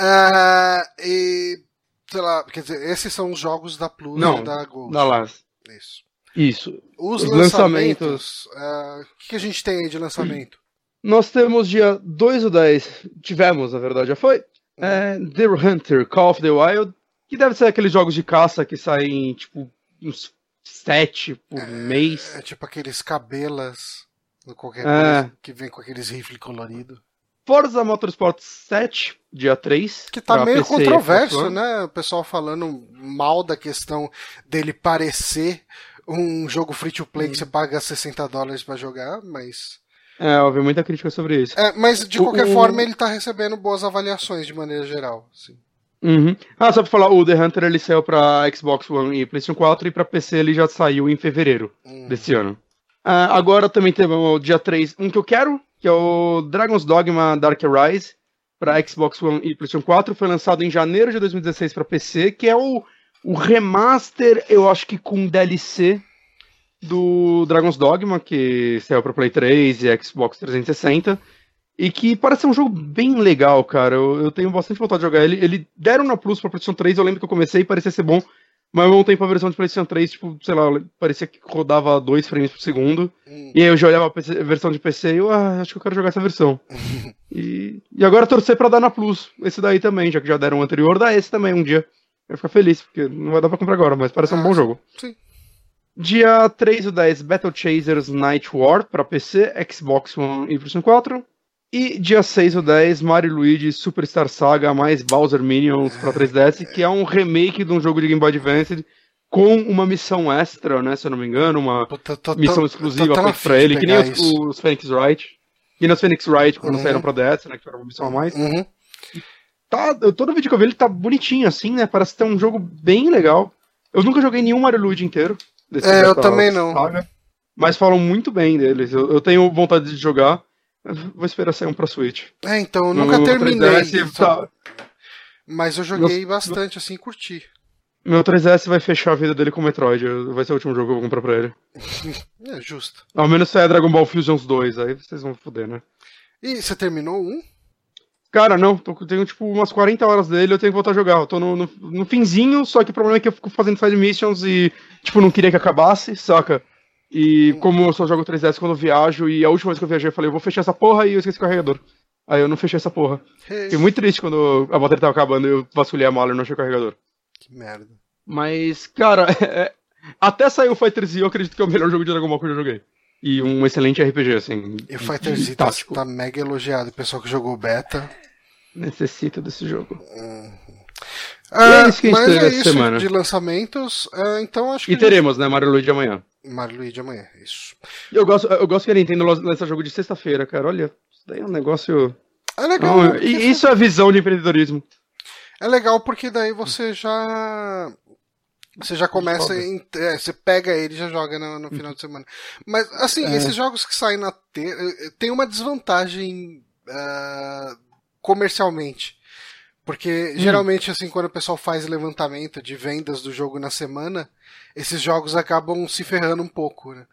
uh, e sei lá, quer dizer, esses são os jogos da Plus Não, e da Gold. Da Last. Isso. Isso. Os, Os lançamentos. O uh, que, que a gente tem aí de lançamento? Nós temos dia 2 ou 10. Tivemos, na verdade, já foi. Hum. É, The Hunter, Call of the Wild. Que deve ser aqueles jogos de caça que saem, tipo, uns 7 por é, mês. É tipo aqueles cabelas. Qualquer é. coisa que vem com aqueles rifles coloridos. Forza Motorsport 7, dia 3. Que tá meio PC controverso, né? O pessoal falando mal da questão dele parecer um jogo free to play hum. que você paga 60 dólares para jogar, mas. É, eu ouvi muita crítica sobre isso. É, mas de qualquer o, forma ele tá recebendo boas avaliações de maneira geral. Assim. Uhum. Ah, só pra falar, o The Hunter ele saiu pra Xbox One e PlayStation 4 e pra PC ele já saiu em fevereiro uhum. desse ano. Uh, agora também temos o dia 3, um que eu quero, que é o Dragon's Dogma Dark Rise para Xbox One e PlayStation 4. Foi lançado em janeiro de 2016 para PC, que é o, o remaster, eu acho que com DLC do Dragon's Dogma, que saiu para Play 3 e Xbox 360. E que parece ser um jogo bem legal, cara. Eu, eu tenho bastante vontade de jogar ele. Ele deram na Plus pra PlayStation 3, eu lembro que eu comecei e parecia ser bom. Mas ao mesmo tempo a versão de PlayStation 3, tipo, sei lá, parecia que rodava 2 frames por segundo. Hum. E aí eu já olhava a, PC, a, versão de PC e eu, ah, acho que eu quero jogar essa versão. e, e agora torcer pra dar na Plus, esse daí também, já que já deram o anterior, dá esse também um dia. Eu vou ficar feliz, porque não vai dar pra comprar agora, mas parece ah, um bom jogo. Sim. Dia 3 do 10, Battle Chasers Night War pra PC, Xbox One e PlayStation 4. E dia 6 ou 10, Mario Luigi Superstar Saga mais Bowser Minions pra 3DS, que é um remake de um jogo de Game Boy Advance com uma missão extra, né, se eu não me engano, uma tô, tô, missão exclusiva tô, pra ele, que nem os, os, Phoenix Wright. Nem os Phoenix Wright quando uhum. saíram pra DS, né, que era uma missão a mais. Uhum. Tá, todo vídeo que eu vi ele tá bonitinho assim, né, parece ter um jogo bem legal. Eu nunca joguei nenhum Mario Luigi inteiro. é, eu também não. Saga, mas falam muito bem deles. Eu, eu tenho vontade de jogar. Vou esperar sair um pra Switch. É, então, eu nunca no terminei. 3DS, tá... Mas eu joguei Meu... bastante, assim, e curti. Meu 3DS vai fechar a vida dele com Metroid. Vai ser o último jogo que eu vou comprar pra ele. é, justo. Ao menos se é Dragon Ball Fusions 2, aí vocês vão foder, né? E você terminou um? Cara, não, tô, tenho tipo umas 40 horas dele, eu tenho que voltar a jogar. Eu tô no, no, no finzinho, só que o problema é que eu fico fazendo side missions e, tipo, não queria que acabasse, saca? E como eu só jogo 3DS quando eu viajo, e a última vez que eu viajei eu falei, eu vou fechar essa porra e eu esqueci o carregador. Aí eu não fechei essa porra. Fiquei muito triste quando a bateria tava acabando e eu vasculhei a mala e não achei o carregador. Que merda. Mas, cara, é... até saiu o Fighter Z, eu acredito que é o melhor jogo de Dragon Ball que eu já joguei. E um excelente RPG, assim. E o Fighter Z tá, tá, mega elogiado. O pessoal que jogou beta. Necessita desse jogo. Uhum. Ah, é isso que a gente mas é isso semana. de lançamentos. É, então acho que. E teremos, gente... né? Mario Luigi amanhã. Mario Luigi amanhã, isso. Eu gosto, eu gosto que a Nintendo lança jogo de sexta-feira, cara. Olha, isso daí é um negócio. É legal. Não, e isso é a visão de empreendedorismo. É legal porque daí você já. Você já começa. Em, é, você pega ele e já joga no, no final de semana. Mas, assim, é. esses jogos que saem na T. Tem uma desvantagem uh, comercialmente. Porque hum. geralmente, assim, quando o pessoal faz levantamento de vendas do jogo na semana, esses jogos acabam se ferrando um pouco, né?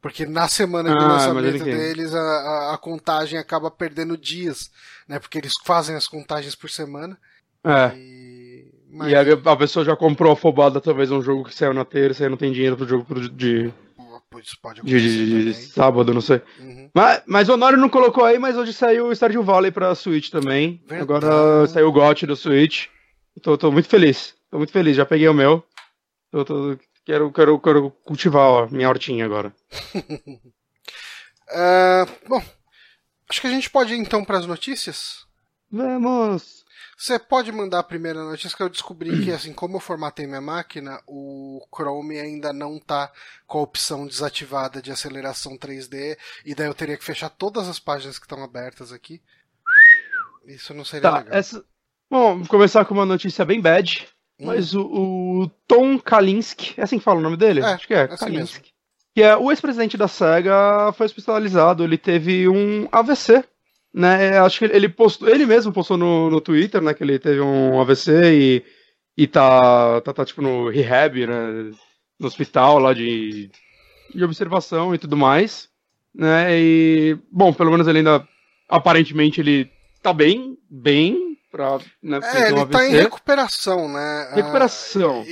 Porque na semana ah, do lançamento deles, a, a, a, contagem acaba perdendo dias, né? Porque eles fazem as contagens por semana. É. E... Mas... E a, a, pessoa já comprou afobada talvez um jogo que saiu na terça e não tem dinheiro pro jogo de. De, de, de sábado, não sei. Uhum. Mas, mas o Honório não colocou aí, mas hoje saiu o Stardew Valley pra Switch também. Verdade. Agora saiu o GOT do Switch. Tô, tô muito feliz. Tô muito feliz, já peguei o meu. Tô, tô, quero, quero, quero cultivar ó, minha hortinha agora. uh, bom, acho que a gente pode ir então para as notícias. Vamos! Você pode mandar a primeira notícia que eu descobri que, assim, como eu formatei minha máquina, o Chrome ainda não tá com a opção desativada de aceleração 3D, e daí eu teria que fechar todas as páginas que estão abertas aqui. Isso não seria tá, legal. Essa... Bom, vou começar com uma notícia bem bad, hum. mas o, o, Tom Kalinske, é assim que fala o nome dele? É, Acho que é, é assim Kalinske. Que é o ex-presidente da SEGA, foi hospitalizado, ele teve um AVC né? Acho que ele postou, ele mesmo postou no, no Twitter, né, que ele teve um AVC e, e tá, tá, tá tipo no rehab, né, no hospital lá de, de observação e tudo mais, né? E bom, pelo menos ele ainda aparentemente ele tá bem, bem pra, né, É, ele tá em recuperação, né? Recuperação. Uh, e,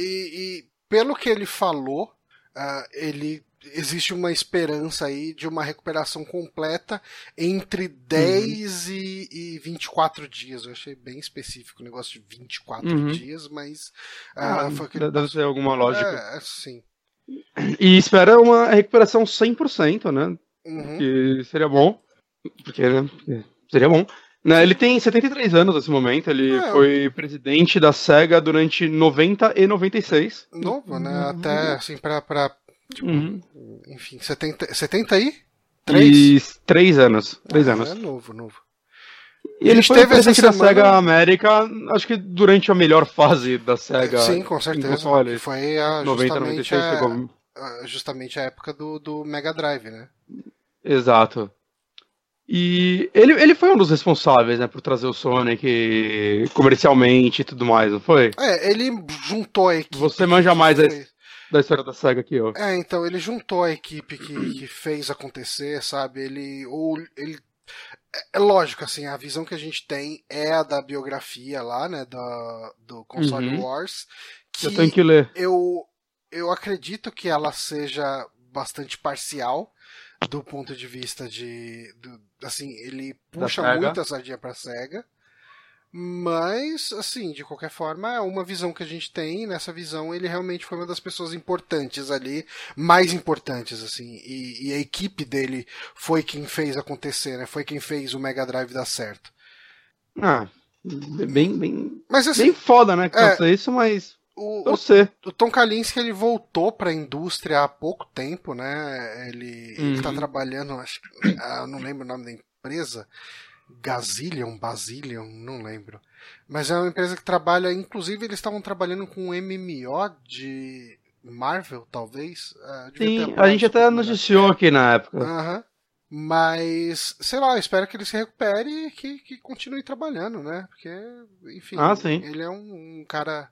e, pelo que ele falou, uh, ele existe uma esperança aí de uma recuperação completa entre 10 uhum. e, e 24 dias. Eu achei bem específico o negócio de 24 uhum. dias, mas. Ah, uh, aquele... Deve ser alguma lógica. É, sim. E espera uma recuperação 100%, né? Uhum. Que seria bom. Porque né, seria bom. Né, ele tem 73 anos nesse momento, ele é, foi presidente da SEGA durante 90 e 96. Novo, né? Até assim, pra, pra Tipo, uhum. Enfim, 70, 70 aí? Três? três anos. Três ah, anos. É novo, novo. E ele foi presidente da semana... SEGA América, acho que durante a melhor fase da SEGA. Sim, com certeza. Foi a, 90, 96, a, chegou... justamente a época do, do Mega Drive, né? Exato. E ele, ele foi um dos responsáveis, né, por trazer o Sonic comercialmente e tudo mais, não foi? É, ele juntou a equipe. Você manja mais a, da história da SEGA aqui, ó. É, então, ele juntou a equipe que, que fez acontecer, sabe? Ele. Ou ele. É, é lógico, assim, a visão que a gente tem é a da biografia lá, né? Da, do Console uhum. Wars. Que eu tenho que ler. Eu, eu acredito que ela seja bastante parcial do ponto de vista de. Do, assim, ele puxa muito a sardinha pra SEGA. Mas, assim, de qualquer forma, é uma visão que a gente tem. nessa visão, ele realmente foi uma das pessoas importantes ali, mais importantes, assim. E, e, a equipe dele foi quem fez acontecer, né? Foi quem fez o Mega Drive dar certo. Ah, bem, bem. Mas, assim, bem foda, né? Que é, isso, mas. O, o, o, Tom Kalinske ele voltou para a indústria há pouco tempo, né? Ele, uhum. tá uhum. trabalhando, acho, ah, não lembro o nome da empresa. Gazillion, Basilion, não lembro. Mas é uma empresa que trabalha, inclusive eles estavam trabalhando com um MMO de Marvel, talvez. Uh, Sim, a gente até noticiou aqui na época. Uhum. Mas, sei lá, espero que ele se recupere e que, que continue trabalhando, né? Porque, enfim, ah, sim. ele é um, um cara.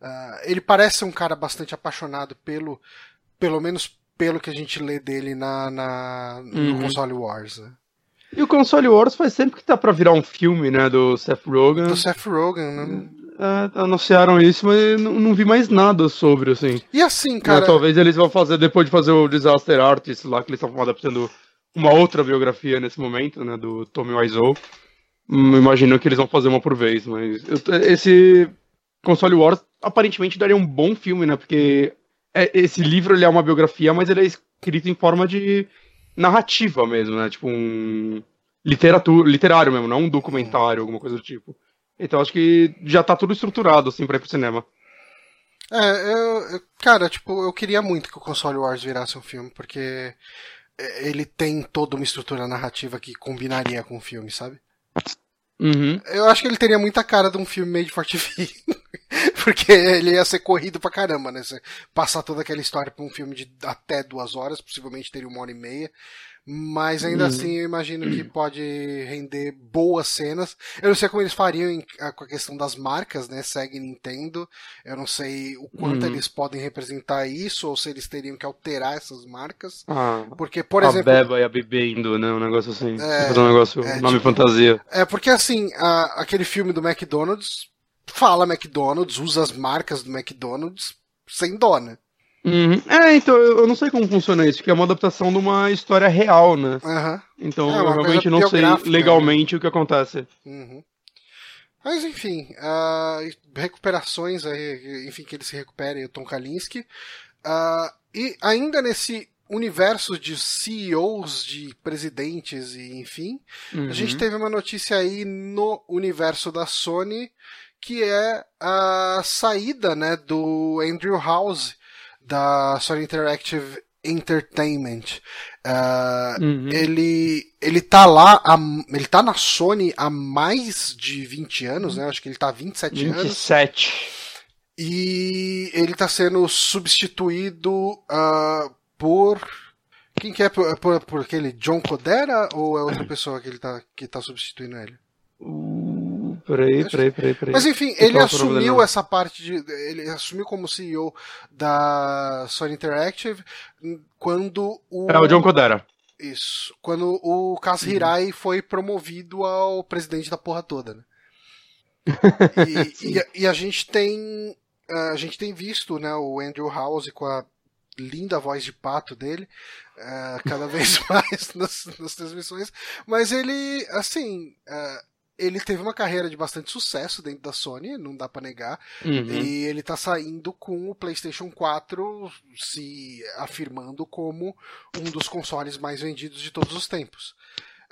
Uh, ele parece um cara bastante apaixonado pelo. Pelo menos pelo que a gente lê dele na, na no uhum. console Wars, né? E o Console Wars faz sempre que tá pra virar um filme, né, do Seth Rogen. Do Seth Rogen, né? É, anunciaram isso, mas não, não, vi mais nada sobre, assim. E assim, cara... É, talvez eles vão fazer, depois de fazer o Disaster Artist lá, que eles estão adaptando uma outra biografia nesse momento, né, do Tommy Wiseau. Hum, imagino que eles vão fazer uma por vez, mas... Eu, esse Console Wars aparentemente daria um bom filme, né, porque é, esse livro ele é uma biografia, mas ele é escrito em forma de narrativa mesmo, né? Tipo um literatura, literário mesmo, não um documentário, alguma coisa do tipo. Então acho que já tá tudo estruturado assim para ir pro cinema. É, eu, cara, tipo, eu queria muito que o Console Wars virasse um filme, porque ele tem toda uma estrutura narrativa que combinaria com o filme, sabe? Uhum. Eu acho que ele teria muita cara de um filme made for TV. Porque ele ia ser corrido pra caramba, né? Você passar toda aquela história pra um filme de até duas horas, possivelmente teria uma hora e meia. Mas ainda uhum. assim eu imagino que pode render boas cenas. Eu não sei como eles fariam em, com a questão das marcas, né? Segue Nintendo. Eu não sei o quanto uhum. eles podem representar isso, ou se eles teriam que alterar essas marcas. Ah, porque, por a exemplo. A Beba e a Bebendo, né? Um negócio assim. É, um negócio, é, nome tipo, fantasia. É, porque assim, a, aquele filme do McDonald's fala McDonald's, usa as marcas do McDonald's sem dó, né? Uhum. É, então, eu não sei como funciona isso, que é uma adaptação de uma história real, né? Uhum. Então, é, eu realmente não sei né? legalmente né? o que acontece. Uhum. Mas, enfim, uh, recuperações, aí, enfim, que ele se recupere, o Tom Kalinske. Uh, e ainda nesse universo de CEOs, de presidentes e enfim, uhum. a gente teve uma notícia aí no universo da Sony que é a saída, né, do Andrew House da Sony Interactive Entertainment. Uh, uhum. Ele ele tá lá, a, ele tá na Sony há mais de 20 anos, né? Acho que ele tá há 27, 27. anos. 27. E ele tá sendo substituído uh, por quem que é por, por, por, aquele John Codera ou é outra pessoa que ele tá que tá substituindo ele? Peraí, peraí, peraí, peraí. Mas enfim, ele assumiu essa parte de. Ele assumiu como CEO da Sony Interactive quando o. É o John Codera. Isso. Quando o Kaz uhum. Hirai uhum. foi promovido ao presidente da porra toda, né? e, e, e, a gente tem. A gente tem visto, né, o Andrew House com a linda voz de pato dele, uh, cada vez mais nas, nas, transmissões, mas ele, assim, uh, ele teve uma carreira de bastante sucesso dentro da Sony, não dá para negar. Uhum. E ele tá saindo com o PlayStation 4 se afirmando como um dos consoles mais vendidos de todos os tempos.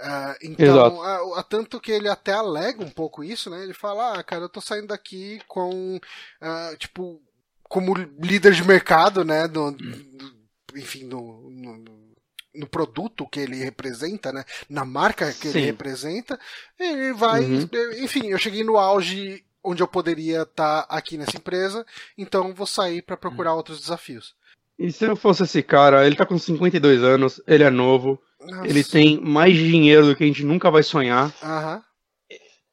Uh, então, a, a, tanto que ele até alega um pouco isso, né? Ele fala, ah, cara, eu tô saindo daqui com, uh, tipo, como líder de mercado, né? Do, do, enfim, no, no no produto que ele representa, né? Na marca que Sim. ele representa, ele vai. Uhum. Enfim, eu cheguei no auge onde eu poderia estar tá aqui nessa empresa, então vou sair para procurar uhum. outros desafios. E se eu fosse esse cara, ele tá com 52 anos, ele é novo, Nossa. ele tem mais dinheiro do que a gente nunca vai sonhar. Uhum.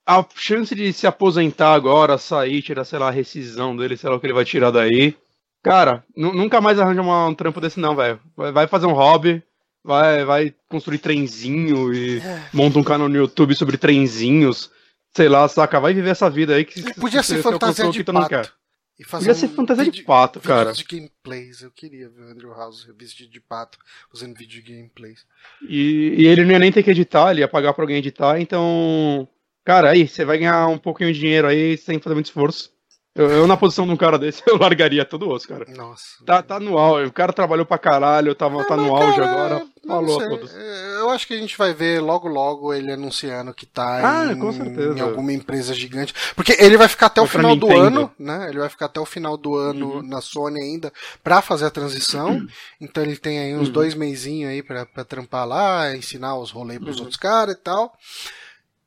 A chance de se aposentar agora, sair, tirar, sei lá, a rescisão dele, sei lá o que ele vai tirar daí. Cara, nunca mais arranja um trampo desse não, velho. Vai fazer um hobby, vai, vai construir trenzinho e é. monta um canal no YouTube sobre trenzinhos. Sei lá, saca? Vai viver essa vida aí que Podia ser fantasia de pato. E fazer Podia ser fantasia vídeo, de pato, cara. de gameplays. Eu queria ver o Andrew House vestido de pato fazendo vídeo de gameplays. E, e ele não ia nem ter que editar, ele ia pagar pra alguém editar, então. Cara, aí, você vai ganhar um pouquinho de dinheiro aí sem fazer muito esforço. Eu, eu, na posição de um cara desse, eu largaria todo o osso, cara. Nossa. Tá, tá no auge. O cara trabalhou pra caralho, tava, é, tá no auge cara, agora. Falou, é, Eu acho que a gente vai ver logo logo ele anunciando que tá ah, em, em, alguma empresa gigante. Porque ele vai ficar até o final do ano, né? Ele vai ficar até o final do ano uhum. na Sony ainda pra fazer a transição. Uhum. Então ele tem aí uns uhum. dois meizinhos aí pra, pra trampar lá, ensinar os rolês pros uhum. outros caras e tal.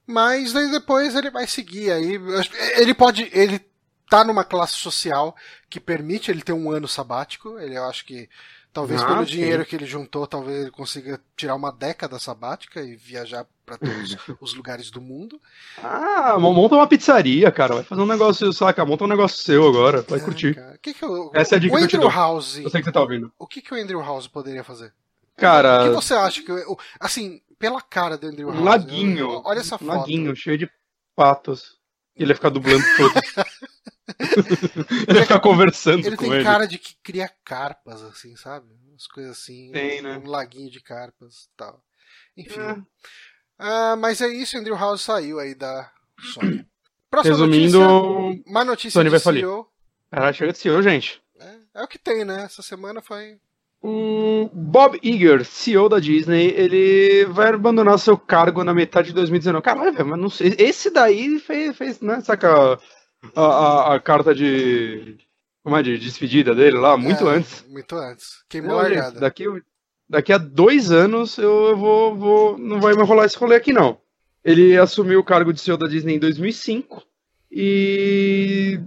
Mas daí depois ele vai seguir aí. Ele pode. Ele tá numa classe social que permite ele ter um ano sabático. Ele, eu acho que talvez ah, pelo sim. dinheiro que ele juntou, talvez ele consiga tirar uma década sabática e viajar para todos os lugares do mundo. Ah, monta uma pizzaria, cara. Vai fazer um negócio, saca? Monta um negócio seu agora. Vai é, curtir. Que que eu, Essa é a dica o que Andrew eu House. Eu sei que você tá ouvindo. O que, que o Andrew House poderia fazer? Cara. O que você acha que. Assim, pela cara do Andrew House. Um laguinho. olha essa foto. Um laguinho cheio de patos. Ele ia ficar dublando tudo. ele ia ficar conversando ele com ele. Ele tem cara de que cria carpas, assim, sabe? Umas coisas assim. Tem, né? Um laguinho de carpas e tal. Enfim. É. Ah, mas é isso, Andrew House saiu aí da Sony. Próxima Resumindo, notícia, uma notícia Sony vai falir. Caralho, chega de CEO, gente. É, é o que tem, né? Essa semana foi o Bob Iger, CEO da Disney, ele vai abandonar seu cargo na metade de 2019. Caralho, velho, mas não sei. Esse daí fez, fez né? Saca a, a, a carta de. Como é de despedida dele lá? Muito é, antes. Muito antes. Queimou a largada. Daqui, daqui a dois anos eu vou, vou. Não vai mais rolar esse rolê aqui, não. Ele assumiu o cargo de CEO da Disney em 2005 e.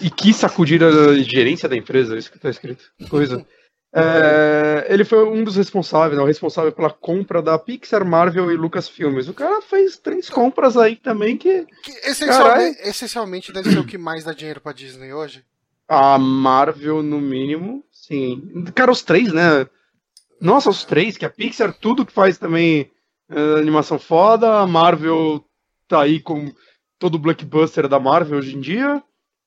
E quis sacudir a gerência da empresa, isso que tá escrito. Coisa. É, ele foi um dos responsáveis, não, responsável pela compra da Pixar, Marvel e Lucasfilmes. O cara fez três compras aí também que. que essencialmente, essencialmente deve ser o que mais dá dinheiro pra Disney hoje. A Marvel, no mínimo, sim. Cara, os três, né? Nossa, os três, que a Pixar, tudo que faz também é, animação foda, a Marvel tá aí com todo o blockbuster da Marvel hoje em dia.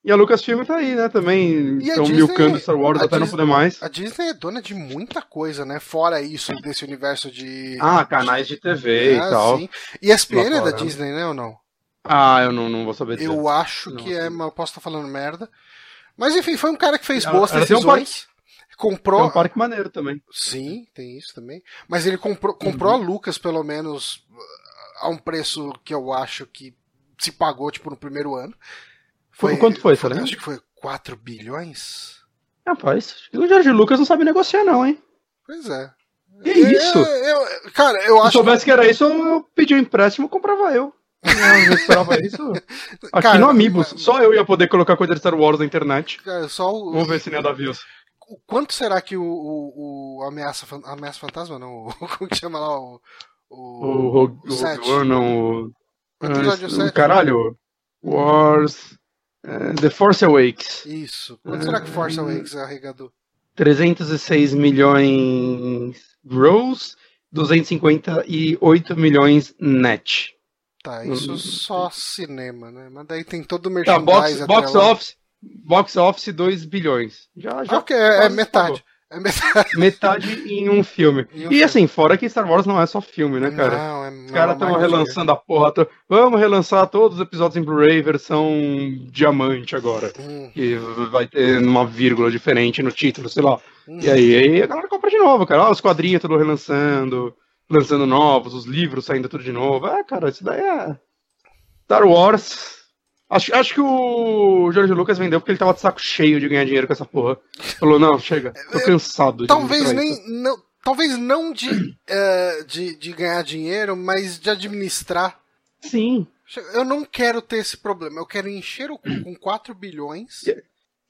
E a Lucasfilm tá aí, né, também. Estão milcando Star Wars até Disney, não poder mais. A Disney é dona de muita coisa, né? Fora isso, desse universo de. Ah, canais de TV é, e tal. Sim. E ESPN é da Disney, né, ou não? Ah, eu não, não vou saber dizer. Eu acho não, que é, mas eu posso estar falando merda. Mas enfim, foi um cara que fez boas ela, decisões. comprou. É um parque maneiro também. Sim, tem isso também. Mas ele comprou, comprou uhum. a Lucas, pelo menos, a um preço que eu acho que se pagou, tipo, no primeiro ano. Foi, Quanto foi, foi Acho que foi 4 bilhões. Rapaz, o Jorge Lucas não sabe negociar, não, hein? Pois é. Que é, isso? Eu, cara, eu acho. Se soubesse que era isso, eu pedi um empréstimo e comprava eu. Eu esperava isso. Aqui cara, no mas... só eu ia poder colocar coisa de Star Wars na internet. Cara, só o... Vamos ver se nem é da Views. O quanto será que o, o, o Ameaça, Ameaça Fantasma, não? Como que chama lá? O. O, o, o, o, o não. O, o episódio 7. Caralho. Wars. Uh, The Force Awakes. Isso. Quanto uh, será que Force Awakes arrecadou? 306 milhões gross, 258 milhões net. Tá, isso hum. só cinema, né? Mas daí tem todo o merchandising. Tá, box, box office, box office 2 bilhões. Já, já okay, é, é metade. É metade. metade em um filme. Em um e filme. assim, fora que Star Wars não é só filme, né, cara? Não, é Os caras estão relançando a porra. To... Vamos relançar todos os episódios em Blu-ray versão diamante agora. Hum. Que vai ter uma vírgula diferente no título, sei lá. Hum. E aí, aí a galera compra de novo, cara. Ó, os quadrinhos tudo relançando, lançando novos, os livros saindo tudo de novo. É, cara, isso daí é. Star Wars Acho, acho que o Jorge Lucas vendeu porque ele tava de saco cheio de ganhar dinheiro com essa porra. Falou, não, chega, tô cansado. talvez nem. Não, talvez não de, uh, de, de ganhar dinheiro, mas de administrar. Sim. Eu não quero ter esse problema. Eu quero encher o cu com 4 bilhões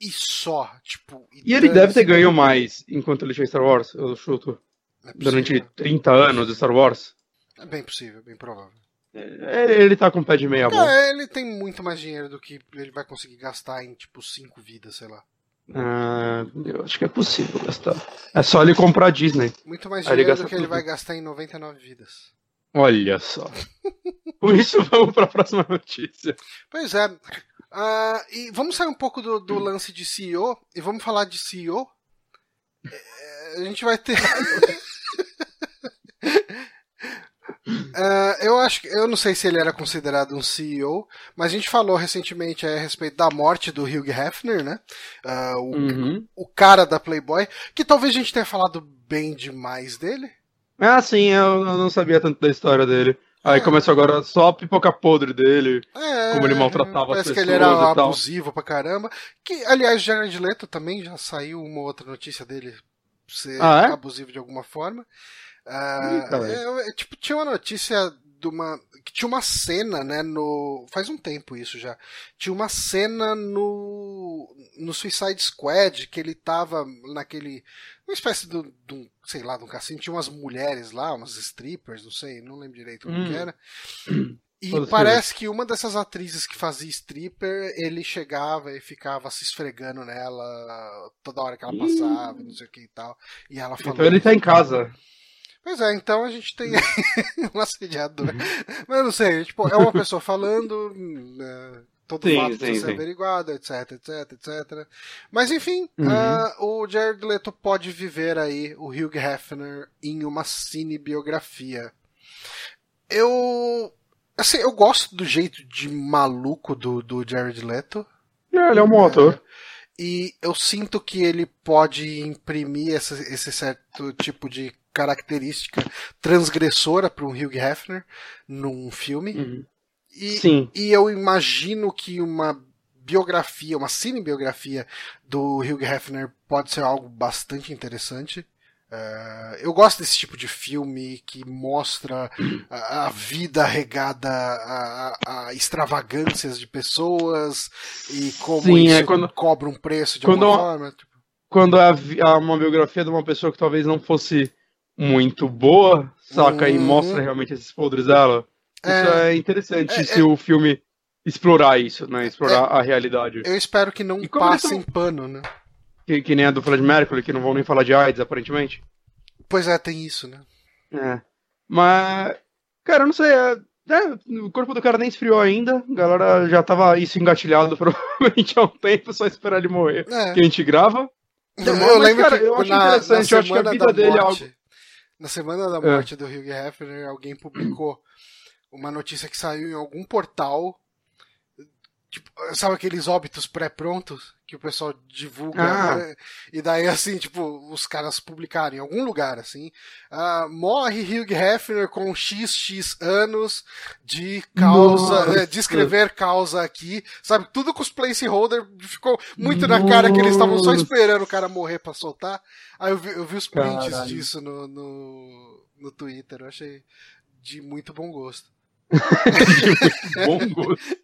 e só. Tipo, e, e ele deve ter ganho mais enquanto ele fez Star Wars, eu chuto. É durante 30 anos de Star Wars. É bem possível, bem provável. É, ele tá com o pé de meia boca. É, ele tem muito mais dinheiro do que ele vai conseguir gastar em, tipo, cinco vidas, sei lá. Ah, eu acho que é possível gastar. É só ele comprar a Disney. Muito mais dinheiro do que tudo. ele vai gastar em 99 vidas. Olha só. Com isso, vamos para a próxima notícia. Pois é. Uh, e vamos sair um pouco do, do, lance de CEO e vamos falar de CEO. É, a gente vai ter. Uh, eu acho que eu não sei se ele era considerado um CEO, mas a gente falou recentemente a respeito da morte do Hugh Hefner, né? Uh, o, uhum. o cara da Playboy, que talvez a gente tenha falado bem demais dele. Ah, sim, eu, eu não sabia tanto da história dele. Aí é. começou agora só a pipoca podre dele, é, como ele maltratava as pessoas. Parece que ele era abusivo pra caramba. Que, aliás, Jared Leto também já saiu uma outra notícia dele ser ah, é? abusivo de alguma forma. Uh, é, é, tipo, tinha uma notícia de uma. que tinha uma cena, né, no. Faz um tempo isso já. Tinha uma cena no. no Suicide Squad, que ele tava naquele. uma espécie de, de um, sei lá, de um cassino, tinha umas mulheres lá, umas strippers, não sei, não lembro direito o hum. que era. E Pode parece ser. que uma dessas atrizes que fazia stripper, ele chegava e ficava se esfregando nela toda hora que ela passava, não sei o que e tal. E ela falou. Então ele tá em casa. Pois é, então a gente tem um assediador. Uhum. Mas eu não sei, tipo, é uma pessoa falando, né, todo sim, fato precisa ser averiguado, etc, etc, etc. Mas enfim, uhum. uh, o Jared Leto pode viver aí o Hugh Hefner em uma cinebiografia. Eu. Assim, eu gosto do jeito de maluco do, do Jared Leto. É, ele é um bom ator. É, e eu sinto que ele pode imprimir essa, esse certo tipo de característica transgressora para um Hugh Hefner num filme. Uhum. E, Sim. e eu imagino que uma biografia, uma cinebiografia do Hugh Hefner pode ser algo bastante interessante. Uh, eu gosto desse tipo de filme que mostra a, a vida regada a, a, extravagâncias de pessoas e como Sim, isso é quando, cobra um preço de quando alguma forma. Tipo. Quando há, há uma biografia de uma pessoa que talvez não fosse muito boa, saca? Uhum. E mostra realmente esses podres dela. Isso é, é interessante é, se é... o filme explorar isso, né? Explorar é. a realidade. Eu espero que não passem tão... pano, né? Que, que nem a dupla de Mercury, que não vão nem falar de AIDS, aparentemente. Pois é, tem isso, né? É. Mas, cara, eu não sei. É... É, o corpo do cara nem esfriou ainda, a galera já tava isso engatilhado provavelmente há um tempo, só esperar ele morrer. É. Que a gente grava. Eu, eu lembro cara, que eu acho na, interessante, eu acho que a vida dele é morte, é algo. Na semana da morte é. do Hugh Hefner, alguém publicou uma notícia que saiu em algum portal Tipo, sabe aqueles óbitos pré-prontos que o pessoal divulga? Ah. Né? E daí, assim, tipo, os caras publicaram em algum lugar, assim. Uh, morre Hugh Hefner com XX anos de causa, de escrever causa aqui. Sabe, tudo com os placeholder ficou muito Nossa. na cara que eles estavam só esperando o cara morrer pra soltar. Aí eu vi, eu vi os prints Caralho. disso no, no, no Twitter. Eu achei de muito bom gosto. bom gosto.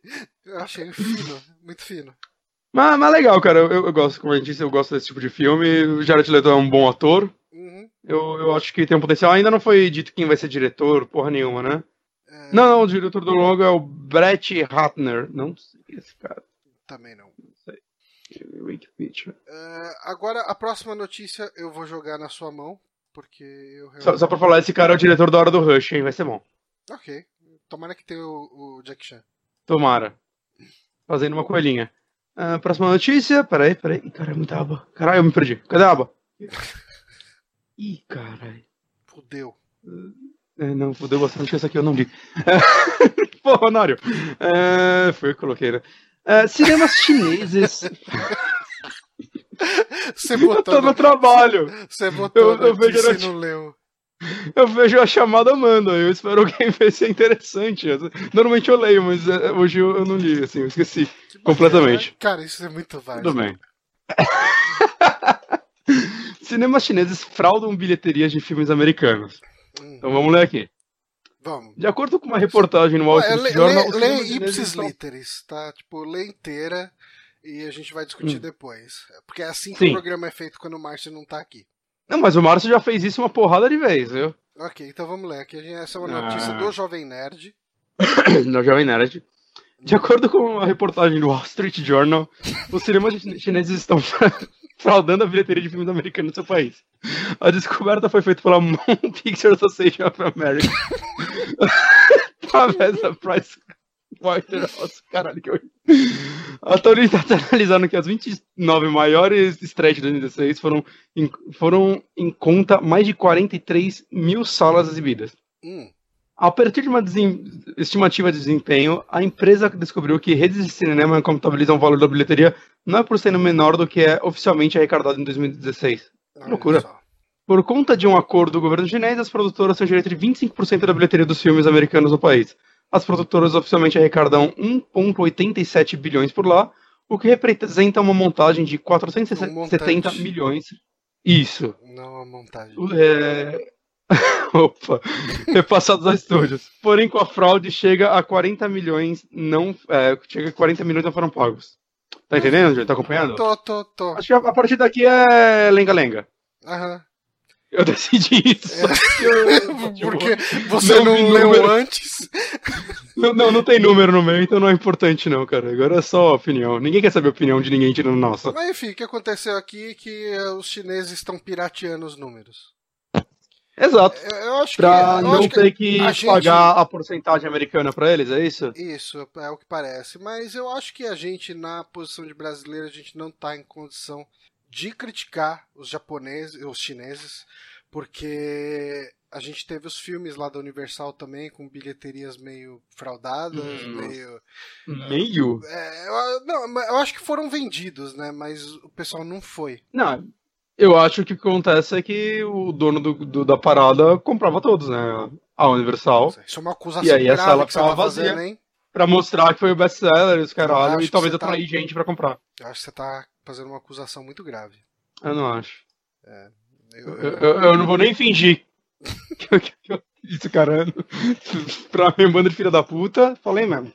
Eu achei fino, muito fino. Mas, mas legal, cara. Eu, eu, gosto, como a gente disse, eu gosto desse tipo de filme. O Jared Leto é um bom ator. Uhum. Eu, eu acho que tem um potencial. Ainda não foi dito quem vai ser diretor, porra nenhuma, né? É... Não, não, o diretor do longo é o Brett Ratner. Não sei esse cara. Também não. Não sei. Wikipedia. Uh, agora, a próxima notícia eu vou jogar na sua mão, porque eu realmente... só, só pra falar, esse cara é o diretor da Hora do Rush, hein? Vai ser bom. Ok. Tomara que tenha o, o Jack Chan. Tomara. Fazendo uma coelhinha. Uh, próxima notícia. Peraí, peraí. Ih, caralho, muita aba. Caralho, eu me perdi. Cadê a aba? Ih, caralho. Fudeu. É, não, fudeu bastante. Essa aqui eu não li. Pô, Honório. É, foi eu que coloquei, né? É, cinemas chineses. Você botou eu tô no, no trabalho. Você botou eu, eu vejo e não leu. Eu vejo a chamada manda, eu espero alguém ver se é interessante. Normalmente eu leio, mas é, hoje eu não li, assim, eu esqueci completamente. Né? Cara, isso é muito válido. Tudo bem. Cinemas chineses fraudam bilheterias de filmes americanos. Hum. Então vamos ler aqui. Vamos. De acordo com uma reportagem no Wall Street é, Journal... Lê, lê ipsis literis, tá? Tipo, lê inteira e a gente vai discutir hum. depois. Porque é assim que Sim. o programa é feito quando o Márcio não tá aqui. Não, mas o Márcio já fez isso uma porrada de vez, viu? Ok, então vamos ler. Aqui essa é uma notícia ah. do Jovem Nerd. do Jovem Nerd. De acordo com a reportagem do Wall Street Journal, os cinemas chineses estão fraudando a bilheteria de filmes americanos no seu país. A descoberta foi feita pela Moon Picture Association of America. através da Price Waterhouse. Caralho, que. A Tony está analisando que as 29 maiores estreias de 2016 foram em, foram em conta mais de 43 mil salas exibidas. Hum. A partir de uma estimativa de desempenho, a empresa descobriu que redes de cinema contabilizam o valor da bilheteria não é por sendo menor do que é oficialmente arrecadado em 2016. Loucura. Por conta de um acordo do governo chinês, as produtoras têm direito de 25% da bilheteria dos filmes americanos no país. As produtoras oficialmente arrecadam 1,87 bilhões por lá, o que representa uma montagem de 470 um milhões. Isso. Não a montagem. É... Opa, repassados a estúdios. Porém, com a fraude chega a 40 milhões não. É, chega a 40 milhões não foram pagos. Tá entendendo, gente? Tá acompanhando? Tô, tô, tô. Acho que a, a partir daqui é lenga-lenga. Aham. Eu decidi isso. É. Porque você não, não leu número. antes. Não, não, não, tem número no meio, então não é importante não, cara. Agora é só opinião. Ninguém quer saber a opinião de ninguém tirando nossa. Mas enfim, o que aconteceu aqui é que eh, os chineses estão pirateando os números. Exato. Eu, acho pra que, não ter que, que gente... pagar a porcentagem americana para eles, é isso? Isso, é o que parece. Mas eu acho que a gente, na posição de brasileiro, a gente não tá em condição de criticar os japoneses, os chineses, porque a gente teve os filmes lá da Universal também com bilheterias meio fraudadas, hum, meio meio. É, eu, não, eu acho que foram vendidos, né? Mas o pessoal não foi. Não, eu acho que o que acontece é que o dono do, do da parada comprava todos, né? A Universal. Isso é uma acusação e aí a sala ficava vazia. Fazendo, hein? Pra mostrar que foi o best-seller, os caralho, e talvez atrair tá... gente pra comprar. Eu acho que você tá fazendo uma acusação muito grave. Eu não acho. É, eu, eu, eu, eu, não vou nem fingir que eu, que eu isso, cara. pra minha banda de filha da puta, falei mesmo.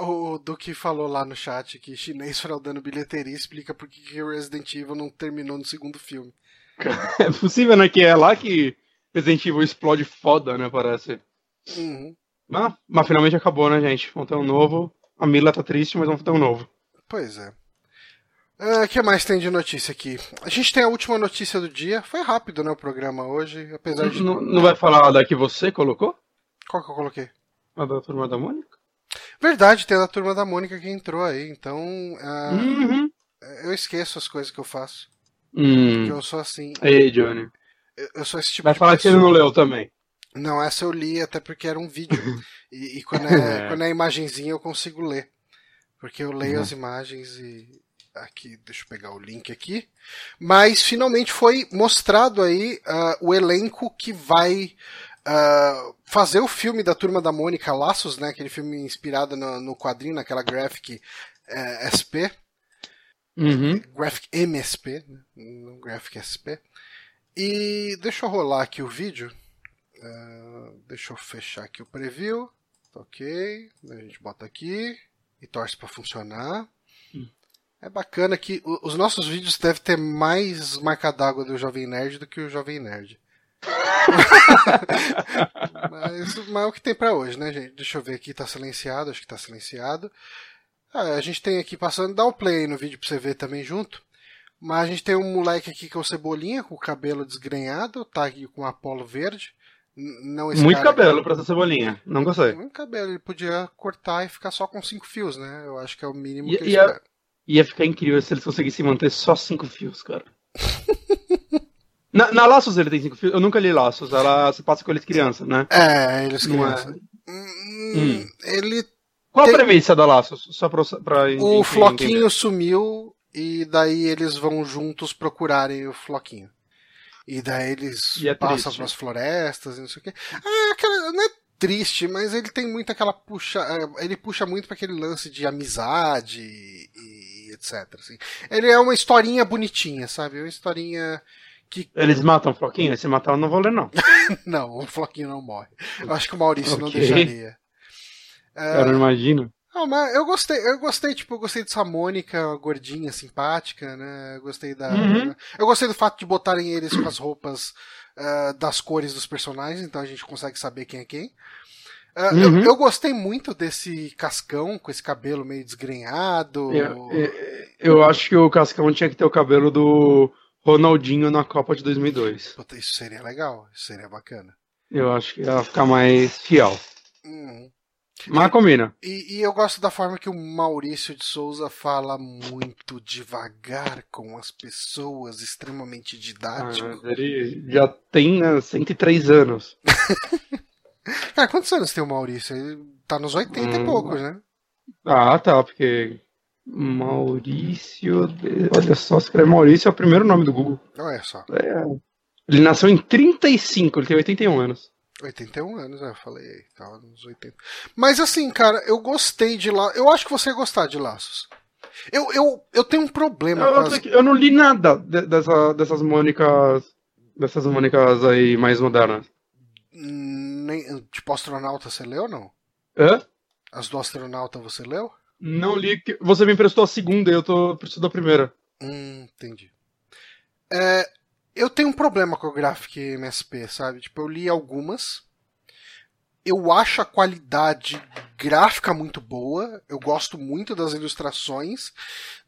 o Duque falou lá no chat que chinês fraudando bilheteria explica por que o Resident Evil não terminou no segundo filme. É possível, né? Que é lá que Resident Evil explode foda, né? Parece. Uhum. Mas, mas finalmente acabou, né, gente? Vamos ter um novo. A Mila tá triste, mas vamos ter um novo. Pois é. O uh, que mais tem de notícia aqui? A gente tem a última notícia do dia. Foi rápido, né, o programa hoje, apesar de... Não, não vai falar da que você colocou? Qual que eu coloquei? A da turma da Mônica? Verdade, tem a da turma da Mônica que entrou aí, então. Uh, uhum. Eu esqueço as coisas que eu faço. Hum. Porque eu sou assim. Ei, Johnny. Eu, eu sou esse tipo Vai falar pessoa. que ele não leu também. Não, essa eu li até porque era um vídeo. e, e quando, é, é. quando é imagenzinha eu consigo ler. Porque eu leio uhum. as imagens e. Aqui, deixa eu pegar o link aqui. Mas finalmente foi mostrado aí uh, o elenco que vai uh, fazer o filme da Turma da Mônica Laços, né? Aquele filme inspirado no, no quadrinho, naquela graphic uh, SP. Uhum. Graphic MSP, né? Graphic SP. E deixa eu rolar aqui o vídeo. Uh, deixa eu fechar aqui o preview. Ok. A gente bota aqui e torce para funcionar. Hum. É bacana que os nossos vídeos devem ter mais marca d'água do Jovem Nerd do que o Jovem Nerd. mas, mas é o que tem para hoje, né, gente? Deixa eu ver aqui, tá silenciado, acho que tá silenciado. Ah, a gente tem aqui passando, dá o um play aí no vídeo pra você ver também junto. Mas a gente tem um moleque aqui que é o Cebolinha, com o cabelo desgrenhado, tá aqui com um Apolo verde. Não Muito cabelo aqui. pra essa cebolinha, não gostei. Muito cabelo, ele podia cortar e ficar só com cinco fios, né? Eu acho que é o mínimo ia, que ia, ia ficar incrível se eles conseguissem manter só cinco fios, cara. Na, na, Laços ele tem cinco filhos. Eu nunca li Laços. Ela se passa com eles crianças, né? É, eles crianças. É... Hum. Ele. Qual tem... a premissa da Laços? Só pra, pra o enfim, Floquinho entender. sumiu e daí eles vão juntos procurarem o Floquinho. E daí eles é passam pelas florestas e não sei o quê. Ah, aquela, não é triste, mas ele tem muito aquela puxa. É, ele puxa muito para aquele lance de amizade e etc. Assim. Ele é uma historinha bonitinha, sabe? Uma historinha que... Eles matam o Floquinho? Se matar eu não vou ler, não. não, o Floquinho não morre. Eu acho que o Maurício okay. não deixaria. Cara, uh... imagino. Não, mas eu gostei, eu gostei, tipo, eu gostei dessa Mônica gordinha, simpática, né? Eu gostei da. Uhum. Eu gostei do fato de botarem eles com as roupas uh, das cores dos personagens, então a gente consegue saber quem é quem. Uh, uhum. eu, eu, gostei muito desse Cascão com esse cabelo meio desgrenhado. Eu, eu, eu, acho que o Cascão tinha que ter o cabelo do Ronaldinho na Copa de 2002. Puta, isso seria legal, isso seria bacana. Eu acho que ia ficar mais fiel. Uhum. Mas combina. E, e, eu gosto da forma que o Maurício de Souza fala muito devagar com as pessoas, extremamente didático. Ah, ele já tem né, 103 anos. Cara, quantos anos tem o Maurício? Ele tá nos 80 hum. e poucos, né? Ah, tá, porque Maurício. Olha só, escreve Maurício é o primeiro nome do Google. Olha só. É. Ele nasceu em 35, ele tem 81 anos. 81 anos, é, eu falei tava nos 80. Mas assim, cara, eu gostei de lá. Eu acho que você ia gostar de Laços. Eu, eu, eu tenho um problema eu, as... eu não li nada de, dessa, dessas Mônicas. Dessas Mônicas aí mais modernas. Nem, tipo, astronauta você leu ou não? Hã? As do astronauta você leu? Não li. Você me emprestou a segunda e eu tô precisando da primeira. Hum, entendi. É, eu tenho um problema com o Graphic MSP, sabe? Tipo, eu li algumas. Eu acho a qualidade gráfica muito boa. Eu gosto muito das ilustrações.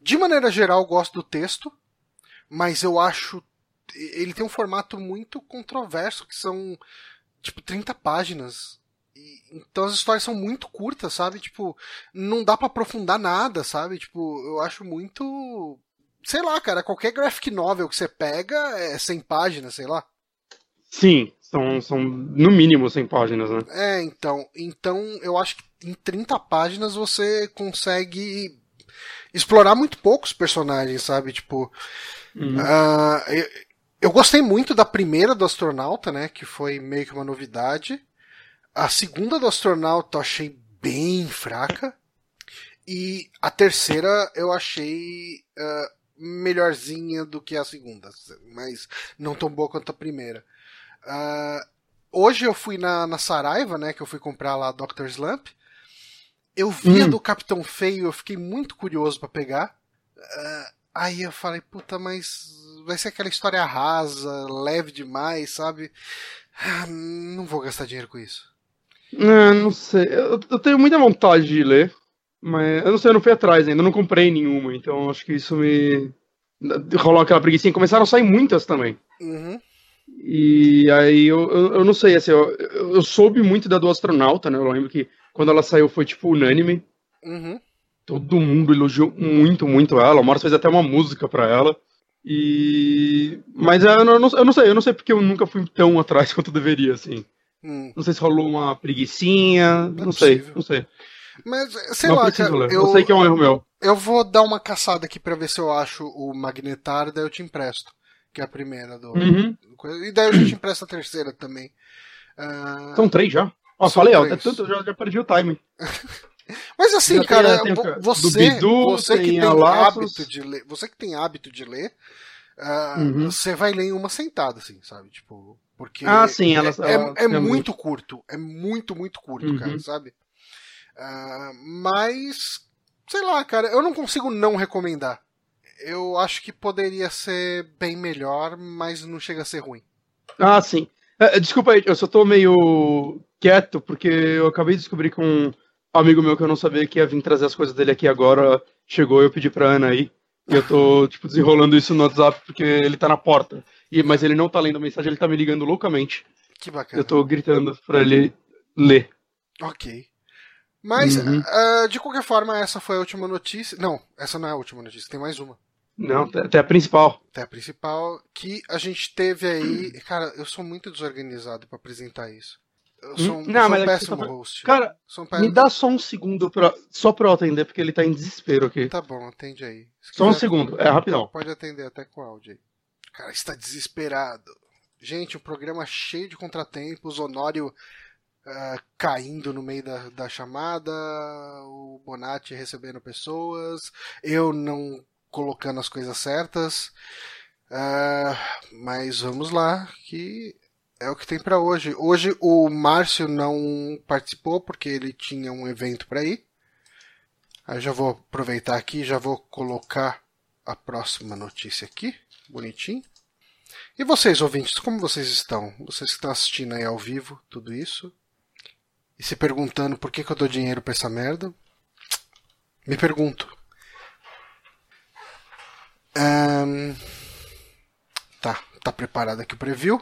De maneira geral, eu gosto do texto. Mas eu acho. Ele tem um formato muito controverso, que são tipo 30 páginas então as histórias são muito curtas, sabe? Tipo, não dá para aprofundar nada, sabe? Tipo, eu acho muito. Sei lá, cara, qualquer graphic novel que você pega é 100 páginas, sei lá. Sim, são, são no mínimo 100 páginas, né? É, então. Então eu acho que em 30 páginas você consegue explorar muito poucos personagens, sabe? Tipo. Uhum. Uh, eu, eu gostei muito da primeira do astronauta, né? Que foi meio que uma novidade. A segunda do astronauta eu achei bem fraca. E a terceira eu achei uh, melhorzinha do que a segunda. Mas não tão boa quanto a primeira. Uh, hoje eu fui na, na Saraiva, né? Que eu fui comprar lá Dr. Slump. Eu vi hum. do Capitão Feio, eu fiquei muito curioso para pegar. Uh, aí eu falei, puta, mas vai ser aquela história rasa, leve demais, sabe? não vou gastar dinheiro com isso. Não, não sei. Eu, eu, tenho muita vontade de ler, mas eu não sei, eu não fui atrás ainda, não comprei nenhuma, então acho que isso me. Rolou aquela preguiça. Começaram a sair muitas também. Uhum. E aí eu, eu, eu não sei, assim, eu, eu soube muito da do astronauta, né? Eu lembro que quando ela saiu foi tipo unânime. Uhum. Todo mundo elogiou muito, muito ela. O Morris fez até uma música pra ela. E. Mas eu não, eu não sei, eu não sei porque eu nunca fui tão atrás quanto deveria, assim. Hum. Não sei se rolou uma preguiçinha, não, não sei, não sei. Mas, sei não lá, cara, eu, eu sei que é um erro meu. Eu vou dar uma caçada aqui pra ver se eu acho o Magnetar, daí eu te empresto. Que é a primeira do. Uhum. E daí a gente empresta a terceira também. Uh... São três já? Ó, falei, ó, tanto, já, já perdi o timing. Mas assim, já cara, tem, tem, você, Bidu, você que tem hábito de ler, você que tem hábito de ler, uh, uhum. você vai ler em uma sentada, assim, sabe? Tipo, porque ah, sim, ela, é, ela, é, é muito, muito curto, é muito, muito curto, uhum. cara, sabe? Uh, mas, sei lá, cara, eu não consigo não recomendar. Eu acho que poderia ser bem melhor, mas não chega a ser ruim. Ah, sim. É, desculpa aí, eu só tô meio quieto, porque eu acabei de descobrir que um amigo meu que eu não sabia que ia vir trazer as coisas dele aqui agora chegou e eu pedi pra Ana aí. E eu tô, tipo, desenrolando isso no WhatsApp porque ele tá na porta. E, mas ele não tá lendo a mensagem, ele tá me ligando loucamente. Que bacana. Eu tô gritando pra ele ler. Ok. Mas, uhum. uh, de qualquer forma, essa foi a última notícia. Não, essa não é a última notícia, tem mais uma. Não, até a principal. Até a principal, que a gente teve aí. Cara, eu sou muito desorganizado para apresentar isso. Eu sou um, não, sou um é péssimo tá... host. Cara, um péssimo... me dá só um segundo pra... só pra eu atender, porque ele tá em desespero aqui. Tá bom, atende aí. Se só um segundo, é rapidão. Pode atender até com áudio aí. Cara, está desesperado. Gente, um programa cheio de contratempos, Honório uh, caindo no meio da, da chamada, o Bonatti recebendo pessoas, eu não colocando as coisas certas. Uh, mas vamos lá, que é o que tem para hoje. Hoje o Márcio não participou porque ele tinha um evento para ir. Aí já vou aproveitar aqui, já vou colocar a próxima notícia aqui, bonitinho. E vocês, ouvintes, como vocês estão? Vocês que estão assistindo aí ao vivo tudo isso e se perguntando por que, que eu dou dinheiro pra essa merda? Me pergunto. Um, tá, tá preparado aqui o preview.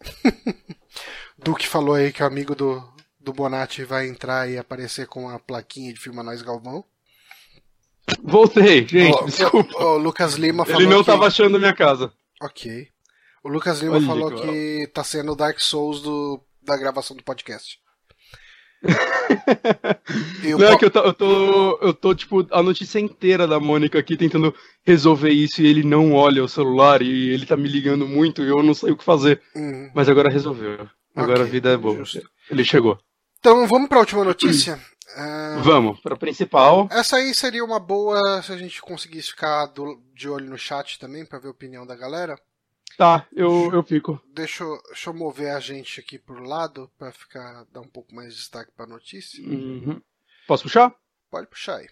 Duque falou aí que o amigo do, do Bonatti vai entrar e aparecer com a plaquinha de Filma Nós Galvão. Voltei, gente, oh, desculpa. O, o, Lucas Lima falou Ele não que... tava achando minha casa. Ok. O Lucas Lima Olha, falou que tá sendo o Dark Souls do, da gravação do podcast. Não, é que eu tô, eu tô, eu tô, tipo, a notícia inteira da Mônica aqui tentando resolver isso e ele não olha o celular e ele tá me ligando muito e eu não sei o que fazer. Uhum. Mas agora resolveu. Agora okay, a vida é boa. Justo. Ele chegou. Então vamos pra última notícia? Uh... Vamos, pra principal. Essa aí seria uma boa se a gente conseguisse ficar do, de olho no chat também pra ver a opinião da galera. Tá, eu, eu fico. Deixa, eu, deixa eu mover a gente aqui pro lado para ficar dar um pouco mais de destaque para a notícia. Uhum. Posso puxar? Pode puxar aí.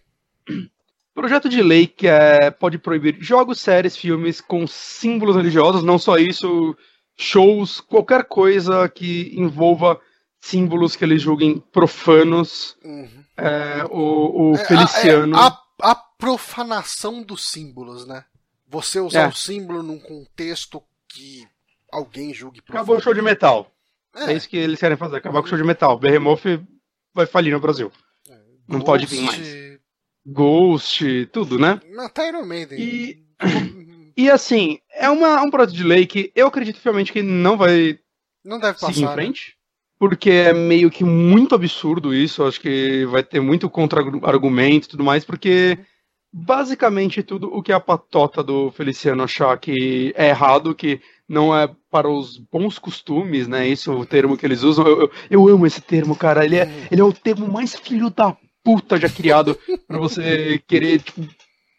Projeto de lei que é, pode proibir jogos, séries, filmes com símbolos religiosos, não só isso, shows, qualquer coisa que envolva símbolos que eles julguem profanos. Uhum. É, o, o é, Feliciano. É, a, a, profanação dos símbolos, né? Você usar o é. símbolo num contexto que alguém julgue. Acabou o show de metal. É. é. isso que eles querem fazer, acabar com o show de metal. Behemoth vai falir no Brasil. É. Não Ghost... pode vir mais. Ghost, tudo, né? Até Iron Maiden. E, e assim, é uma, um projeto de lei que eu acredito fielmente que não vai não deve passar, seguir em né? frente. Né? Porque é meio que muito absurdo isso. Acho que vai ter muito contra-argumento e tudo mais, porque basicamente tudo o que a patota do Feliciano achar que é errado, que não é para os bons costumes, né? Isso é o termo que eles usam. Eu, eu, eu amo esse termo, cara. Ele é, ele é o termo mais filho da puta já criado para você querer tipo,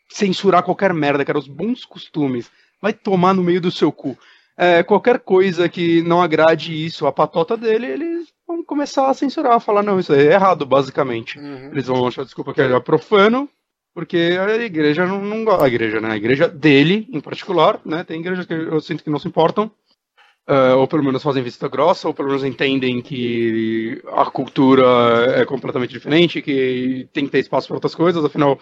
censurar qualquer merda, cara. Os bons costumes. Vai tomar no meio do seu cu. É, qualquer coisa que não agrade isso, a patota dele, eles vão começar a censurar, falar, não, isso é errado, basicamente. Uhum. Eles vão achar desculpa que é profano, porque a igreja não, não gosta. A igreja, né? A igreja dele, em particular, né? Tem igrejas que eu sinto que não se importam. Uh, ou pelo menos fazem vista grossa, ou pelo menos entendem que a cultura é completamente diferente, que tem que ter espaço para outras coisas, afinal,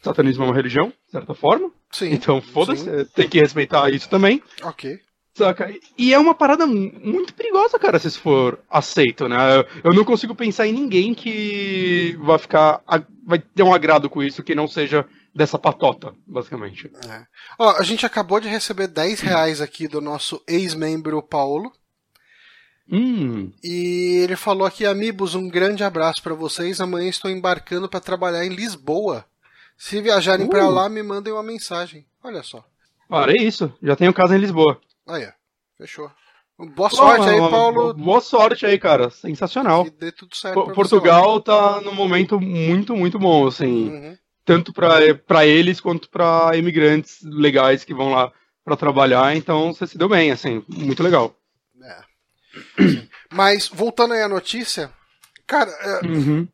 satanismo é uma religião, de certa forma. Sim. Então, foda-se, tem que respeitar isso também. Ok. Saca? E é uma parada muito perigosa, cara, se isso for aceito, né? Eu não consigo pensar em ninguém que vai ficar. vai ter um agrado com isso que não seja dessa patota, basicamente. É. Ó, a gente acabou de receber 10 reais aqui do nosso ex-membro Paulo. Hum. E ele falou aqui, amigos, um grande abraço para vocês. Amanhã estou embarcando para trabalhar em Lisboa. Se viajarem uh. para lá, me mandem uma mensagem. Olha só. Olha é isso. Já tenho casa em Lisboa. Aí, fechou. Boa sorte aí, Paulo. Boa sorte aí, cara. Sensacional. Que dê tudo certo. Portugal tá num momento muito, muito bom, assim. Uhum. Tanto para eles quanto para imigrantes legais que vão lá para trabalhar. Então você se deu bem, assim. Muito legal. É. Mas, voltando aí à notícia, cara, é, uhum.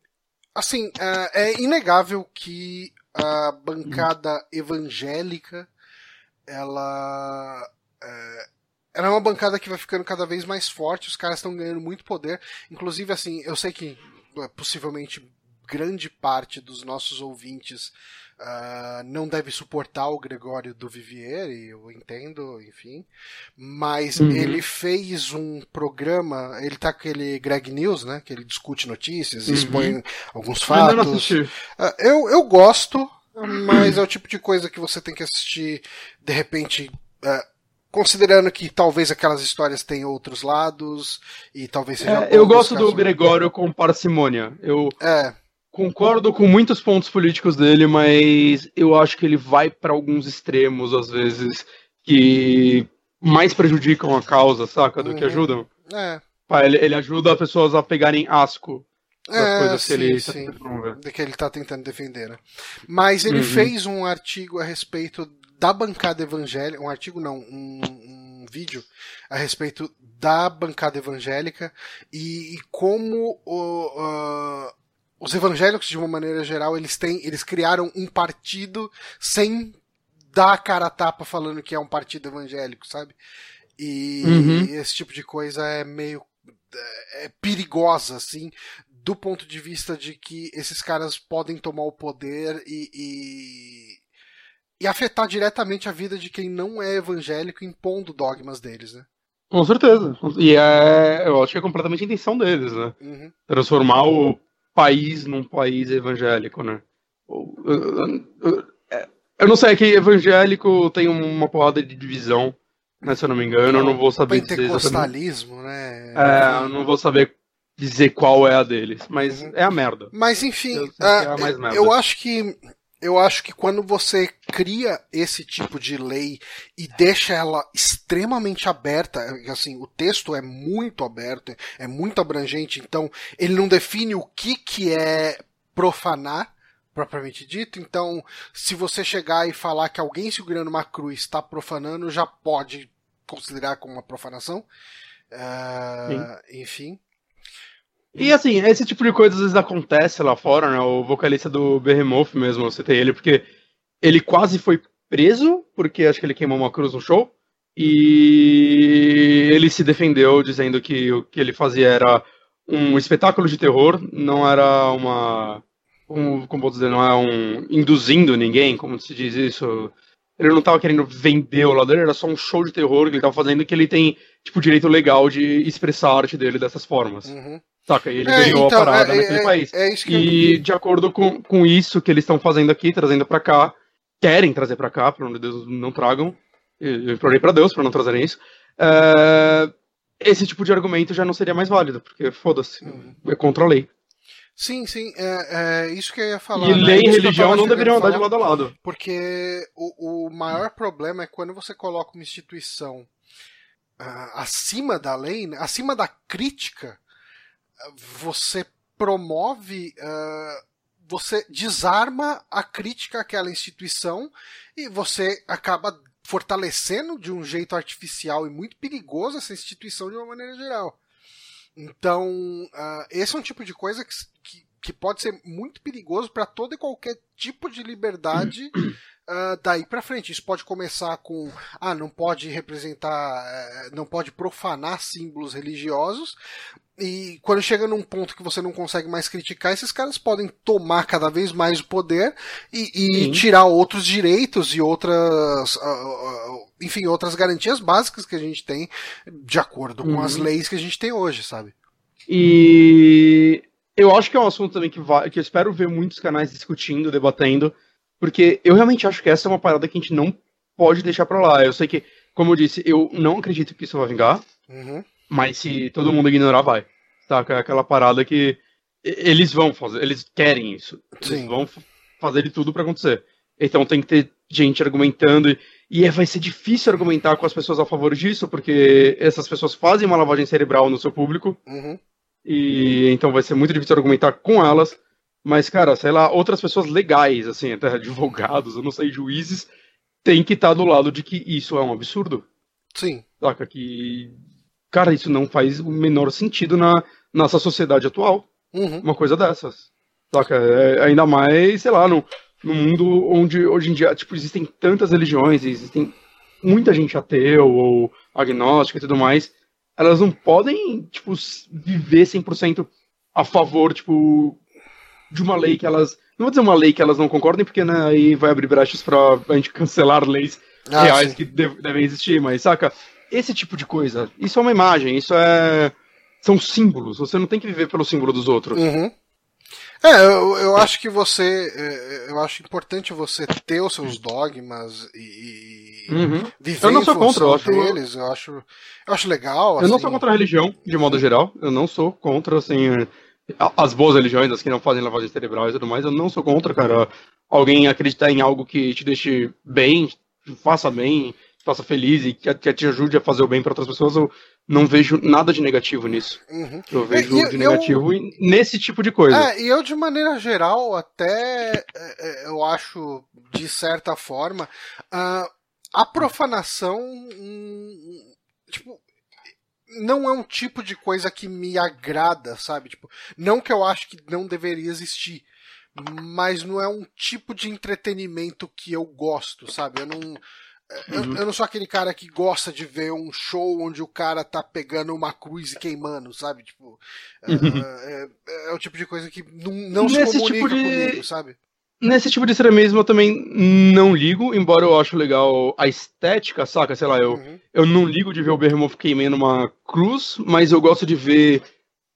assim, é, é inegável que a bancada evangélica ela é, ela é uma bancada que vai ficando cada vez mais forte, os caras estão ganhando muito poder. Inclusive, assim, eu sei que é, possivelmente grande parte dos nossos ouvintes uh, não deve suportar o Gregório do Vivier, e eu entendo, enfim. Mas uhum. ele fez um programa, ele tá com aquele Greg News, né? Que ele discute notícias, uhum. expõe alguns fatos. Uh, eu, eu gosto, mas é o tipo de coisa que você tem que assistir de repente. Uh, considerando que talvez aquelas histórias tenham outros lados e talvez seja. É, eu gosto do Gregório com parcimônia. Eu é. concordo com muitos pontos políticos dele, mas eu acho que ele vai para alguns extremos às vezes que mais prejudicam a causa, saca, do uhum. que ajudam. É. Ele, ele ajuda as pessoas a pegarem asco das é, coisas sim, que ele tá sim, de que ele está tentando defender, né? Mas ele uhum. fez um artigo a respeito da bancada evangélica, um artigo não, um, um vídeo a respeito da bancada evangélica e, e como o, uh, os evangélicos de uma maneira geral eles têm, eles criaram um partido sem dar a cara a tapa falando que é um partido evangélico, sabe? E uhum. esse tipo de coisa é meio é perigosa, assim, do ponto de vista de que esses caras podem tomar o poder e, e, e, afetar diretamente a vida de quem não é evangélico impondo dogmas deles, né? Com certeza. E é, eu acho que é completamente a intenção deles, né? Uhum. Transformar o país num país evangélico, né? Eu, eu, não sei, é que evangélico tem uma porrada de divisão, né, se eu não me engano, eu não vou saber dizer Pentecostalismo, né? É, eu não vou saber dizer qual é a deles, mas uhum. é a merda. Mas enfim, eu, uh, eu acho que eu acho que quando você cria esse tipo de lei e deixa ela extremamente aberta, assim, o texto é muito aberto, é muito abrangente, então ele não define o que que é profanar, propriamente dito. Então, se você chegar e falar que alguém segurando uma cruz está profanando, já pode considerar como uma profanação. Uh, enfim. E assim, esse tipo de coisa às vezes acontece lá fora, né? O vocalista do Behemoth mesmo, eu citei ele, porque ele quase foi preso, porque acho que ele queimou uma cruz no show. E ele se defendeu dizendo que o que ele fazia era um espetáculo de terror, não era uma. Um, como vou dizer, não é um. induzindo ninguém, como se diz isso. Ele não estava querendo vender o lado dele, era só um show de terror que ele estava fazendo que ele tem, tipo, direito legal de expressar a arte dele dessas formas. Uhum. Saca? E ele é, ganhou então, a parada é, naquele é, país. É e de acordo com, com isso que eles estão fazendo aqui, trazendo para cá, querem trazer para cá, para onde Deus não tragam. Eu implorei para Deus para não trazerem isso. É, esse tipo de argumento já não seria mais válido, porque foda-se, uhum. é contra a lei. Sim, sim, é, é, isso que eu ia falar. E né? lei e religião não deveriam andar de lado a lado. Porque o, o maior problema é quando você coloca uma instituição uh, acima da lei, né? acima da crítica, você promove, uh, você desarma a crítica àquela instituição e você acaba fortalecendo de um jeito artificial e muito perigoso essa instituição de uma maneira geral. Então, uh, esse é um tipo de coisa que, que, que pode ser muito perigoso para todo e qualquer tipo de liberdade uh, daí para frente. Isso pode começar com, ah, não pode representar, não pode profanar símbolos religiosos. E quando chega num ponto que você não consegue mais criticar, esses caras podem tomar cada vez mais o poder e, e tirar outros direitos e outras. Uh, enfim, outras garantias básicas que a gente tem de acordo com uhum. as leis que a gente tem hoje, sabe? E eu acho que é um assunto também que, vai, que eu espero ver muitos canais discutindo, debatendo, porque eu realmente acho que essa é uma parada que a gente não pode deixar pra lá. Eu sei que, como eu disse, eu não acredito que isso vai vingar, uhum. Mas se todo mundo ignorar, vai. Tá? É aquela parada que eles vão fazer, eles querem isso. Sim. Eles vão fazer de tudo para acontecer. Então tem que ter gente argumentando. E, e é, vai ser difícil argumentar com as pessoas a favor disso, porque essas pessoas fazem uma lavagem cerebral no seu público. Uhum. E então vai ser muito difícil argumentar com elas. Mas, cara, sei lá, outras pessoas legais, assim, até advogados, eu não sei, juízes, tem que estar tá do lado de que isso é um absurdo. Sim. Saca? Que. Cara, isso não faz o menor sentido na nossa sociedade atual. Uhum. Uma coisa dessas. Saca? É, ainda mais, sei lá, no, no mundo onde hoje em dia, tipo, existem tantas religiões, existem muita gente ateu ou agnóstica e tudo mais, elas não podem, tipo, viver 100% a favor, tipo, de uma lei que elas. Não vou dizer uma lei que elas não concordem, porque né, aí vai abrir brechas pra a gente cancelar leis ah, reais sim. que devem existir, mas saca? Esse tipo de coisa, isso é uma imagem, isso é. São símbolos, você não tem que viver pelo símbolo dos outros. Uhum. É, eu, eu acho que você. É, eu acho importante você ter os seus dogmas e, uhum. viver eu não sou contra, eu acho, deles. Eu acho, eu acho legal. Eu não sou assim. contra a religião, de modo geral. Eu não sou contra, assim. As boas religiões, as que não fazem lavagem cerebral e tudo mais, eu não sou contra, cara. Alguém acreditar em algo que te deixe bem, faça bem, faça feliz e que, que te ajude a fazer o bem para outras pessoas, eu não vejo nada de negativo nisso. Uhum. Eu vejo e, de negativo eu, nesse tipo de coisa. É, e eu, de maneira geral, até é, é, eu acho, de certa forma, uh, a profanação. Um, tipo, não é um tipo de coisa que me agrada, sabe? Tipo, não que eu acho que não deveria existir, mas não é um tipo de entretenimento que eu gosto, sabe? Eu não eu, uhum. eu, não sou aquele cara que gosta de ver um show onde o cara tá pegando uma cruz e queimando, sabe? Tipo, é, uhum. é, é, é, o tipo de coisa que não, não se comunica tipo de... comigo, sabe? Nesse tipo de extremismo eu também não ligo, embora eu acho legal a estética, saca? Sei lá, eu, uhum. eu não ligo de ver o Behemoth queimando uma cruz, mas eu gosto de ver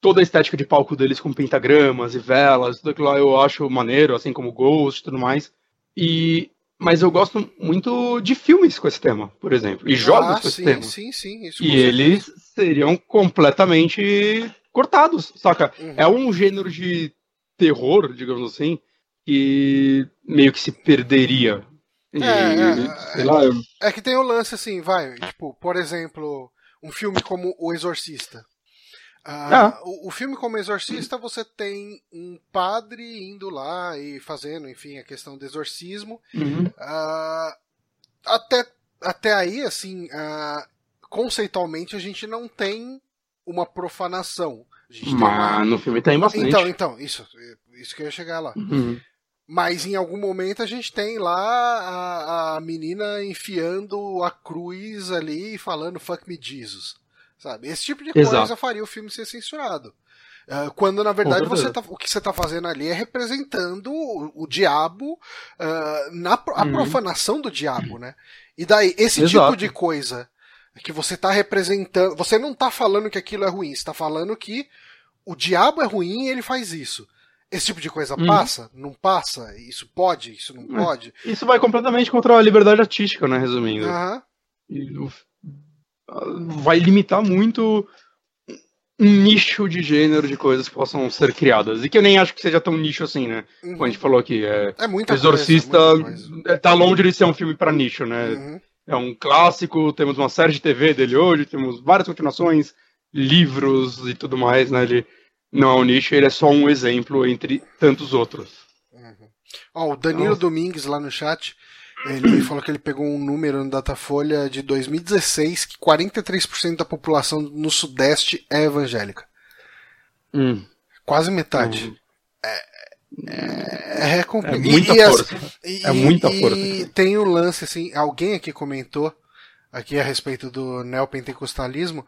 toda a estética de palco deles com pentagramas e velas, tudo aquilo lá eu acho maneiro, assim como Ghost e tudo mais. E mas eu gosto muito de filmes com esse tema, por exemplo, e jogos ah, com esse sim, tema. Sim, sim, isso E eles seriam completamente cortados, saca? Uhum. É um gênero de terror, digamos assim, que meio que se perderia. É, e, é, lá, eu... é que tem o lance assim, vai, tipo, por exemplo, um filme como O Exorcista. Ah, ah. O, o, filme como exorcista você tem um padre indo lá e fazendo, enfim, a questão do exorcismo. Uhum. Ah, até, até aí, assim, ah, conceitualmente a gente não tem uma profanação. Mas uma... no filme tem bastante. Então, então, isso, isso que eu ia chegar lá. Uhum. Mas em algum momento a gente tem lá a, a menina enfiando a cruz ali e falando fuck me Jesus. Sabe? Esse tipo de Exato. coisa faria o filme ser censurado. Uh, quando na verdade você tá, o que você está fazendo ali é representando o, o diabo, uh, na a uhum. profanação do diabo, né? E daí, esse Exato. tipo de coisa que você está representando. Você não está falando que aquilo é ruim, você está falando que o diabo é ruim e ele faz isso. Esse tipo de coisa uhum. passa? Não passa? Isso pode? Isso não é. pode? Isso vai completamente contra a liberdade artística, né? Resumindo. Uhum. E vai limitar muito um nicho de gênero de coisas que possam ser criadas. E que eu nem acho que seja tão nicho assim, né? Uhum. Como a gente falou aqui. É, é muita Exorcista coisa, muita tá longe de ser um filme para nicho, né? Uhum. É um clássico, temos uma série de TV dele hoje, temos várias continuações, livros e tudo mais, né? Ele não é um nicho, ele é só um exemplo entre tantos outros. Uhum. Ó, o Danilo. Domingues lá no chat ele falou que ele pegou um número no Datafolha de 2016 que 43% da população no Sudeste é evangélica. Hum. Quase metade. Hum. É, é, é, é, muita e, força. E, é muita força. E tem o um lance, assim, alguém aqui comentou aqui a respeito do neopentecostalismo,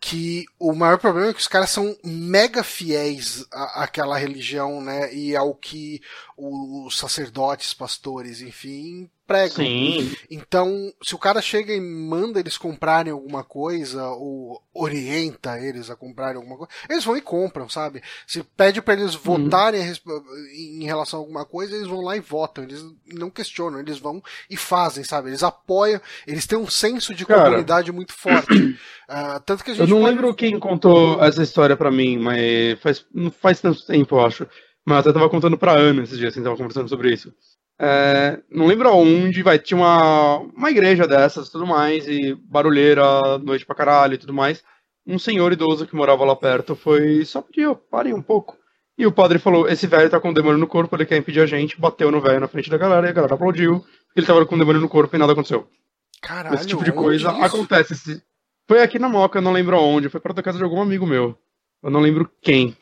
que o maior problema é que os caras são mega fiéis à, àquela religião, né? E ao que os sacerdotes, pastores, enfim, pregam. Sim. Então, se o cara chega e manda eles comprarem alguma coisa, ou orienta eles a comprarem alguma coisa, eles vão e compram, sabe? Se pede para eles votarem uhum. em relação a alguma coisa, eles vão lá e votam. Eles não questionam, eles vão e fazem, sabe? Eles apoiam, eles têm um senso de cara, comunidade muito forte. uh, tanto que a gente eu não pode... lembro quem contou essa história para mim, mas faz, não faz tanto tempo, eu acho. Mas eu tava contando pra Ana esses dias, a gente tava conversando sobre isso. É, não lembro aonde, vai, tinha uma, uma igreja dessas tudo mais, e barulheira, noite pra caralho e tudo mais. Um senhor idoso que morava lá perto foi só pediu, parem um pouco. E o padre falou: Esse velho tá com um demônio no corpo, ele quer impedir a gente. Bateu no velho na frente da galera e a galera aplaudiu. Ele tava com um demônio no corpo e nada aconteceu. Caralho, Esse tipo de coisa acontece. Foi aqui na Moca, não lembro aonde. Foi perto da casa de algum amigo meu. Eu não lembro quem.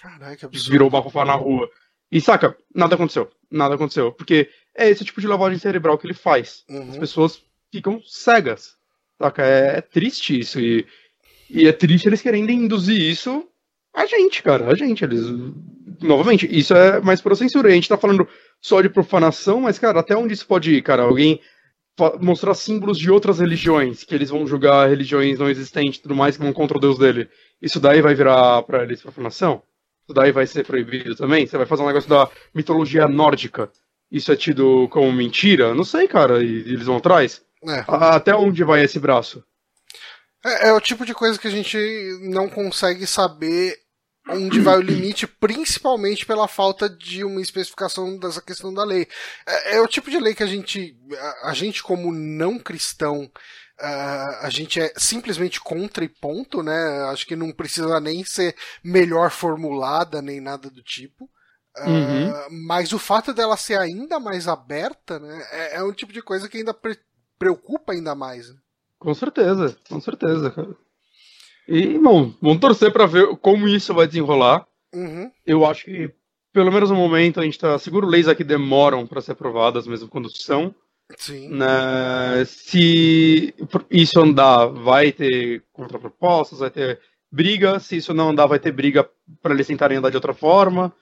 Caralho, que absurdo. Virou bafafá na rua. E saca, nada aconteceu. Nada aconteceu. Porque é esse tipo de lavagem cerebral que ele faz. Uhum. As pessoas ficam cegas. Saca? É, é, triste isso. E, e é triste eles querendo induzir isso a gente, cara. A gente. Eles. Novamente, isso é mais por censura. A gente tá falando só de profanação, mas, cara, até onde isso pode ir, cara? Alguém mostrar símbolos de outras religiões, que eles vão julgar religiões não existentes e tudo mais, que vão contra o Deus dele. Isso daí vai virar para eles profanação? Isso daí vai ser proibido também? Você vai fazer um negócio da mitologia nórdica. Isso é tido como mentira? Não sei, cara. E, eles vão atrás? É. Até onde vai esse braço? É, é, o tipo de coisa que a gente não consegue saber onde vai o limite, principalmente pela falta de uma especificação dessa questão da lei. É, é o tipo de lei que a gente, a, a gente como não cristão, Uh, a gente é simplesmente contra e ponto, né? Acho que não precisa nem ser melhor formulada nem nada do tipo. Uh, uhum. Mas o fato dela ser ainda mais aberta, né? É, é um tipo de coisa que ainda pre preocupa ainda mais. Né? Com certeza, com certeza, cara. E, bom, vamos torcer para ver como isso vai desenrolar. Uhum. Eu acho que, pelo menos no momento, a gente tá seguro leis aqui demoram para ser aprovadas, mesmo quando são. Sim. Se isso andar, vai ter contrapropostas, vai ter briga. Se isso não andar, vai ter briga para eles tentarem andar de outra forma.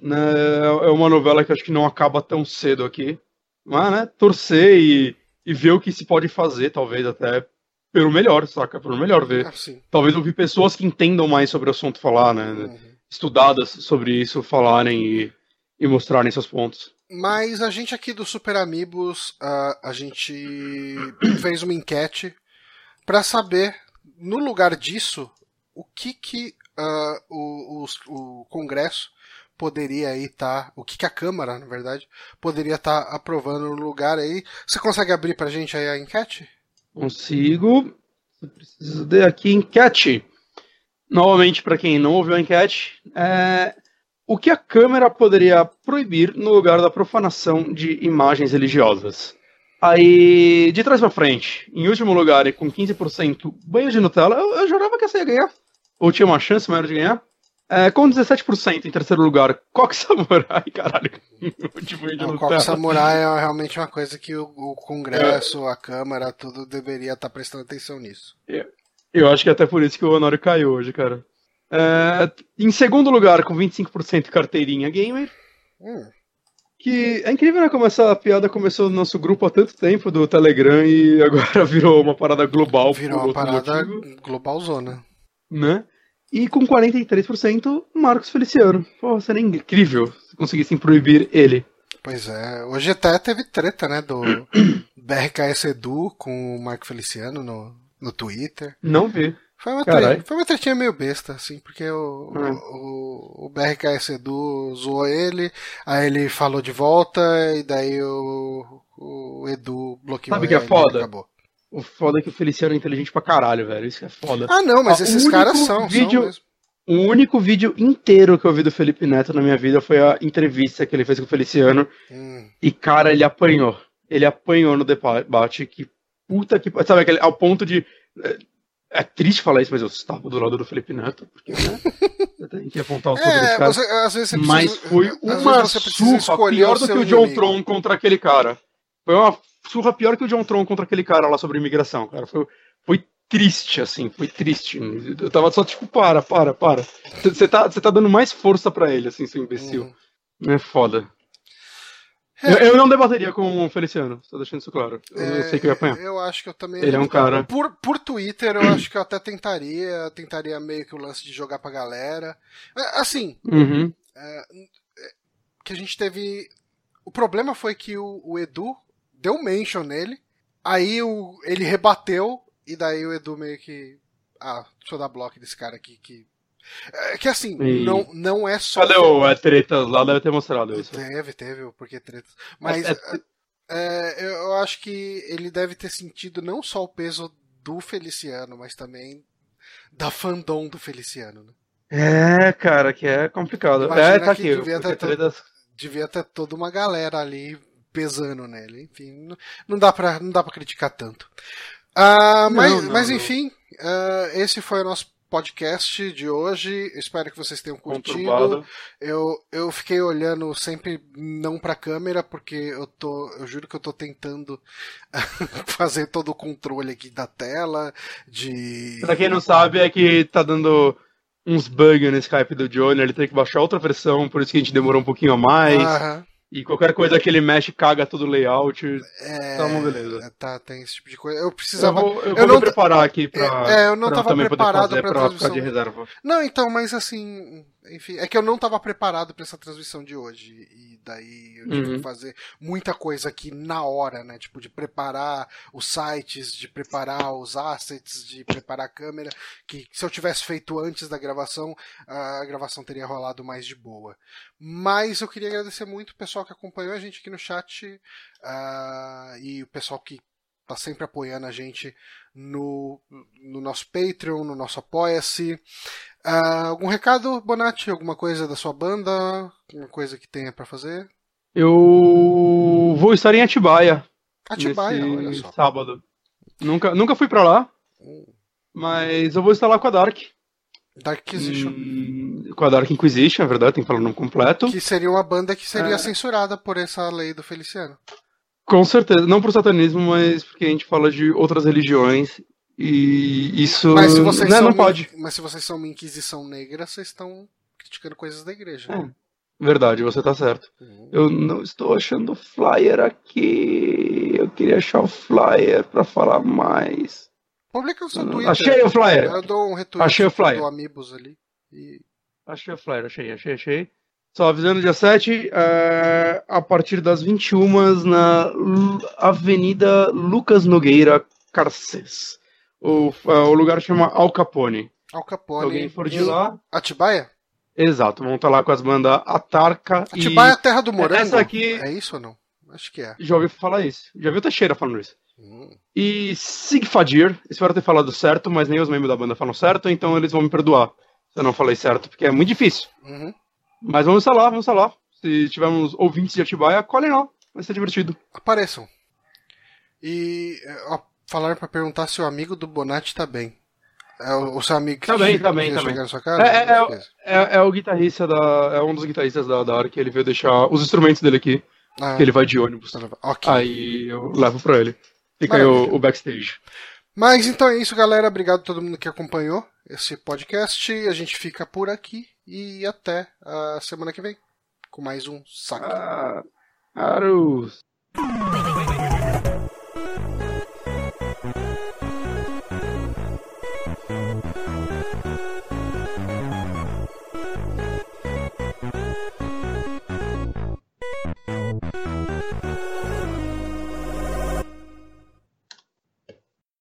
É uma novela que acho que não acaba tão cedo aqui. Mas, né, torcer e, e ver o que se pode fazer, talvez até pelo melhor, saca? Pelo melhor ver. Ah, talvez ouvir pessoas que entendam mais sobre o assunto falar, né? Uhum. Estudadas sobre isso falarem e, e mostrarem seus pontos. Mas a gente aqui do Super Amigos, a gente fez uma enquete para saber, no lugar disso, o que que uh, o, o, o, Congresso poderia aí estar, tá, o que que a Câmara, na verdade, poderia estar tá aprovando no lugar aí. Você consegue abrir pra gente aí a enquete? Consigo. Preciso de aqui enquete. Novamente, para quem não ouviu a enquete, é, o que a Câmara poderia proibir no lugar da profanação de imagens religiosas? Aí, de trás para frente, em último lugar e com 15% banho de Nutella, eu, eu jurava que essa ia ganhar. Ou tinha uma chance maior de ganhar. É, com 17% em terceiro lugar, Coque Samurai, caralho. Nutella. Coque Samurai é realmente uma coisa que o, o Congresso, é. a Câmara, tudo deveria estar prestando atenção nisso. Eu, eu acho que é até por isso que o Honório caiu hoje, cara. É, em segundo lugar, com 25% carteirinha gamer. Hum. Que é incrível, né? Como essa piada começou no nosso grupo há tanto tempo do Telegram e agora virou uma parada global. Virou uma parada globalzona. Né? E com 43%, Marcos Feliciano. Pô, seria incrível se conseguissem proibir ele. Pois é, hoje até teve treta, né, do BRKS Edu com o Marco Feliciano no, no Twitter. Não vi. Foi uma, tre... foi uma tretinha meio besta, assim, porque o, hum. o, o, BRKS Edu zoou ele, aí ele falou de volta, e daí o, o Edu bloqueou Sabe que é foda? acabou. O foda é que o Feliciano é inteligente pra caralho, velho. Isso é foda. Ah, não, mas esses caras são. Vídeo, são o único vídeo inteiro que eu vi do Felipe Neto na minha vida foi a entrevista que ele fez com o Feliciano. Hum. E, cara, ele apanhou. Ele apanhou no debate. Que puta que. Sabe, aquele, ao ponto de eh, é triste falar isso, mas eu estava do lado do Felipe Neto, porque né, tem que apontar os é, poderes caras. Você, às vezes você precisa, mas foi uma surra pior do que o John. Tron contra aquele cara. Foi uma surra pior que o John Tron contra aquele cara lá sobre imigração, cara. Foi, foi triste, assim, foi triste. Eu tava só tipo, para, para, para. Você tá, tá dando mais força para ele, assim, seu imbecil. Uhum. É foda. É. Eu, eu, não debateria com o Feliciano, tô deixando isso claro. Eu, é, sei que eu ia apanhar. Eu acho que eu também. Ele é um cara. Por, por Twitter, eu acho que eu até tentaria. Tentaria meio que o lance de jogar pra galera. É, assim. Uhum. É, que a gente teve. O problema foi que o, o Edu deu mention nele. Aí o, ele rebateu e daí o Edu meio que. Ah, deixa eu dar bloco desse cara aqui que. É que assim, e... não, não é só. Cadê o a treta lá? Deve ter mostrado isso. Teve, teve, porque treta. Mas é, é, eu acho que ele deve ter sentido não só o peso do Feliciano, mas também da fandom do Feliciano. Né? É, cara, que é complicado. Imagina é, tá aqui. Devia ter, tretas... devia ter toda uma galera ali pesando nele. Enfim, não, não dá pra, não dá pra criticar tanto. Uh, mas, não, não, mas enfim, uh, esse foi o nosso podcast de hoje. Espero que vocês tenham curtido. Eu, eu fiquei olhando sempre não para a câmera porque eu tô, eu juro que eu tô tentando fazer todo o controle aqui da tela de Pra quem não sabe é que tá dando uns bugs no Skype do Johnny, ele tem que baixar outra versão, por isso que a gente demorou um pouquinho a mais. Aham. E qualquer coisa que ele mexe, caga todo o layout. É, tá uma beleza. Tá, tem esse tipo de coisa. Eu precisava. Eu vou, eu eu vou não, me preparar aqui pra. É, eu não pra tava preparado pra, pra transmissão. de reserva. Não, então, mas assim. Enfim, é que eu não tava preparado para essa transmissão de hoje. E daí eu tive uhum. que fazer muita coisa aqui na hora, né? Tipo, de preparar os sites, de preparar os assets, de preparar a câmera, que se eu tivesse feito antes da gravação, a gravação teria rolado mais de boa. Mas eu queria agradecer muito o pessoal que acompanhou a gente aqui no chat uh, e o pessoal que tá sempre apoiando a gente no, no nosso Patreon, no nosso Apoia-se. Uh, algum recado, Bonatti? Alguma coisa da sua banda? Alguma coisa que tenha para fazer? Eu vou estar em Atibaia. Atibaia, olha só. Sábado. Nunca, nunca fui para lá, mas eu vou estar lá com a Dark. Dark Inquisition. Hum, com a Dark Inquisition, é verdade, tem que falar o nome completo. Que seria uma banda que seria é... censurada por essa lei do Feliciano. Com certeza, não por satanismo, mas porque a gente fala de outras religiões e isso mas se vocês não, são não pode. Mas se vocês são uma inquisição negra, vocês estão criticando coisas da igreja. É. Verdade, você tá certo. Uhum. Eu não estou achando o flyer aqui. Eu queria achar o flyer para falar mais. Publica o seu Twitter. Achei o flyer. Eu dou um retweet achei o flyer. do Amigos ali. E... Achei o flyer, achei, achei, achei. Só avisando, dia 7, é, a partir das 21 na Avenida Lucas Nogueira Carcês. O, é, o lugar chama Al Capone. Al Capone. Se alguém for de lá. Atibaia? Exato, vão estar lá com as bandas Atarca Atibaia e... é a terra do morango? Essa aqui... É isso ou não? Acho que é. Já ouvi falar isso. Já viu o Teixeira falando isso. Hum. E Sigfadir, espero ter falado certo, mas nem os membros da banda falam certo, então eles vão me perdoar se eu não falei certo, porque é muito difícil. Uhum. Mas vamos lá, vamos lá. Se tivermos ouvintes de Atibaia, colhem lá. Vai ser divertido. Apareçam. E ó, falaram para perguntar se o amigo do Bonatti tá bem. É o, o seu amigo que tá bem, tá bem, tá bem. na sua casa? É, é, é, é, o guitarrista da. É um dos guitarristas da, da que ele veio deixar os instrumentos dele aqui. Ah, que ele vai de ônibus. Okay. Aí eu levo pra ele. Fica Maravilha. aí o, o backstage. Mas então é isso, galera. Obrigado a todo mundo que acompanhou esse podcast. A gente fica por aqui e até a semana que vem com mais um saque. Ah, Arus.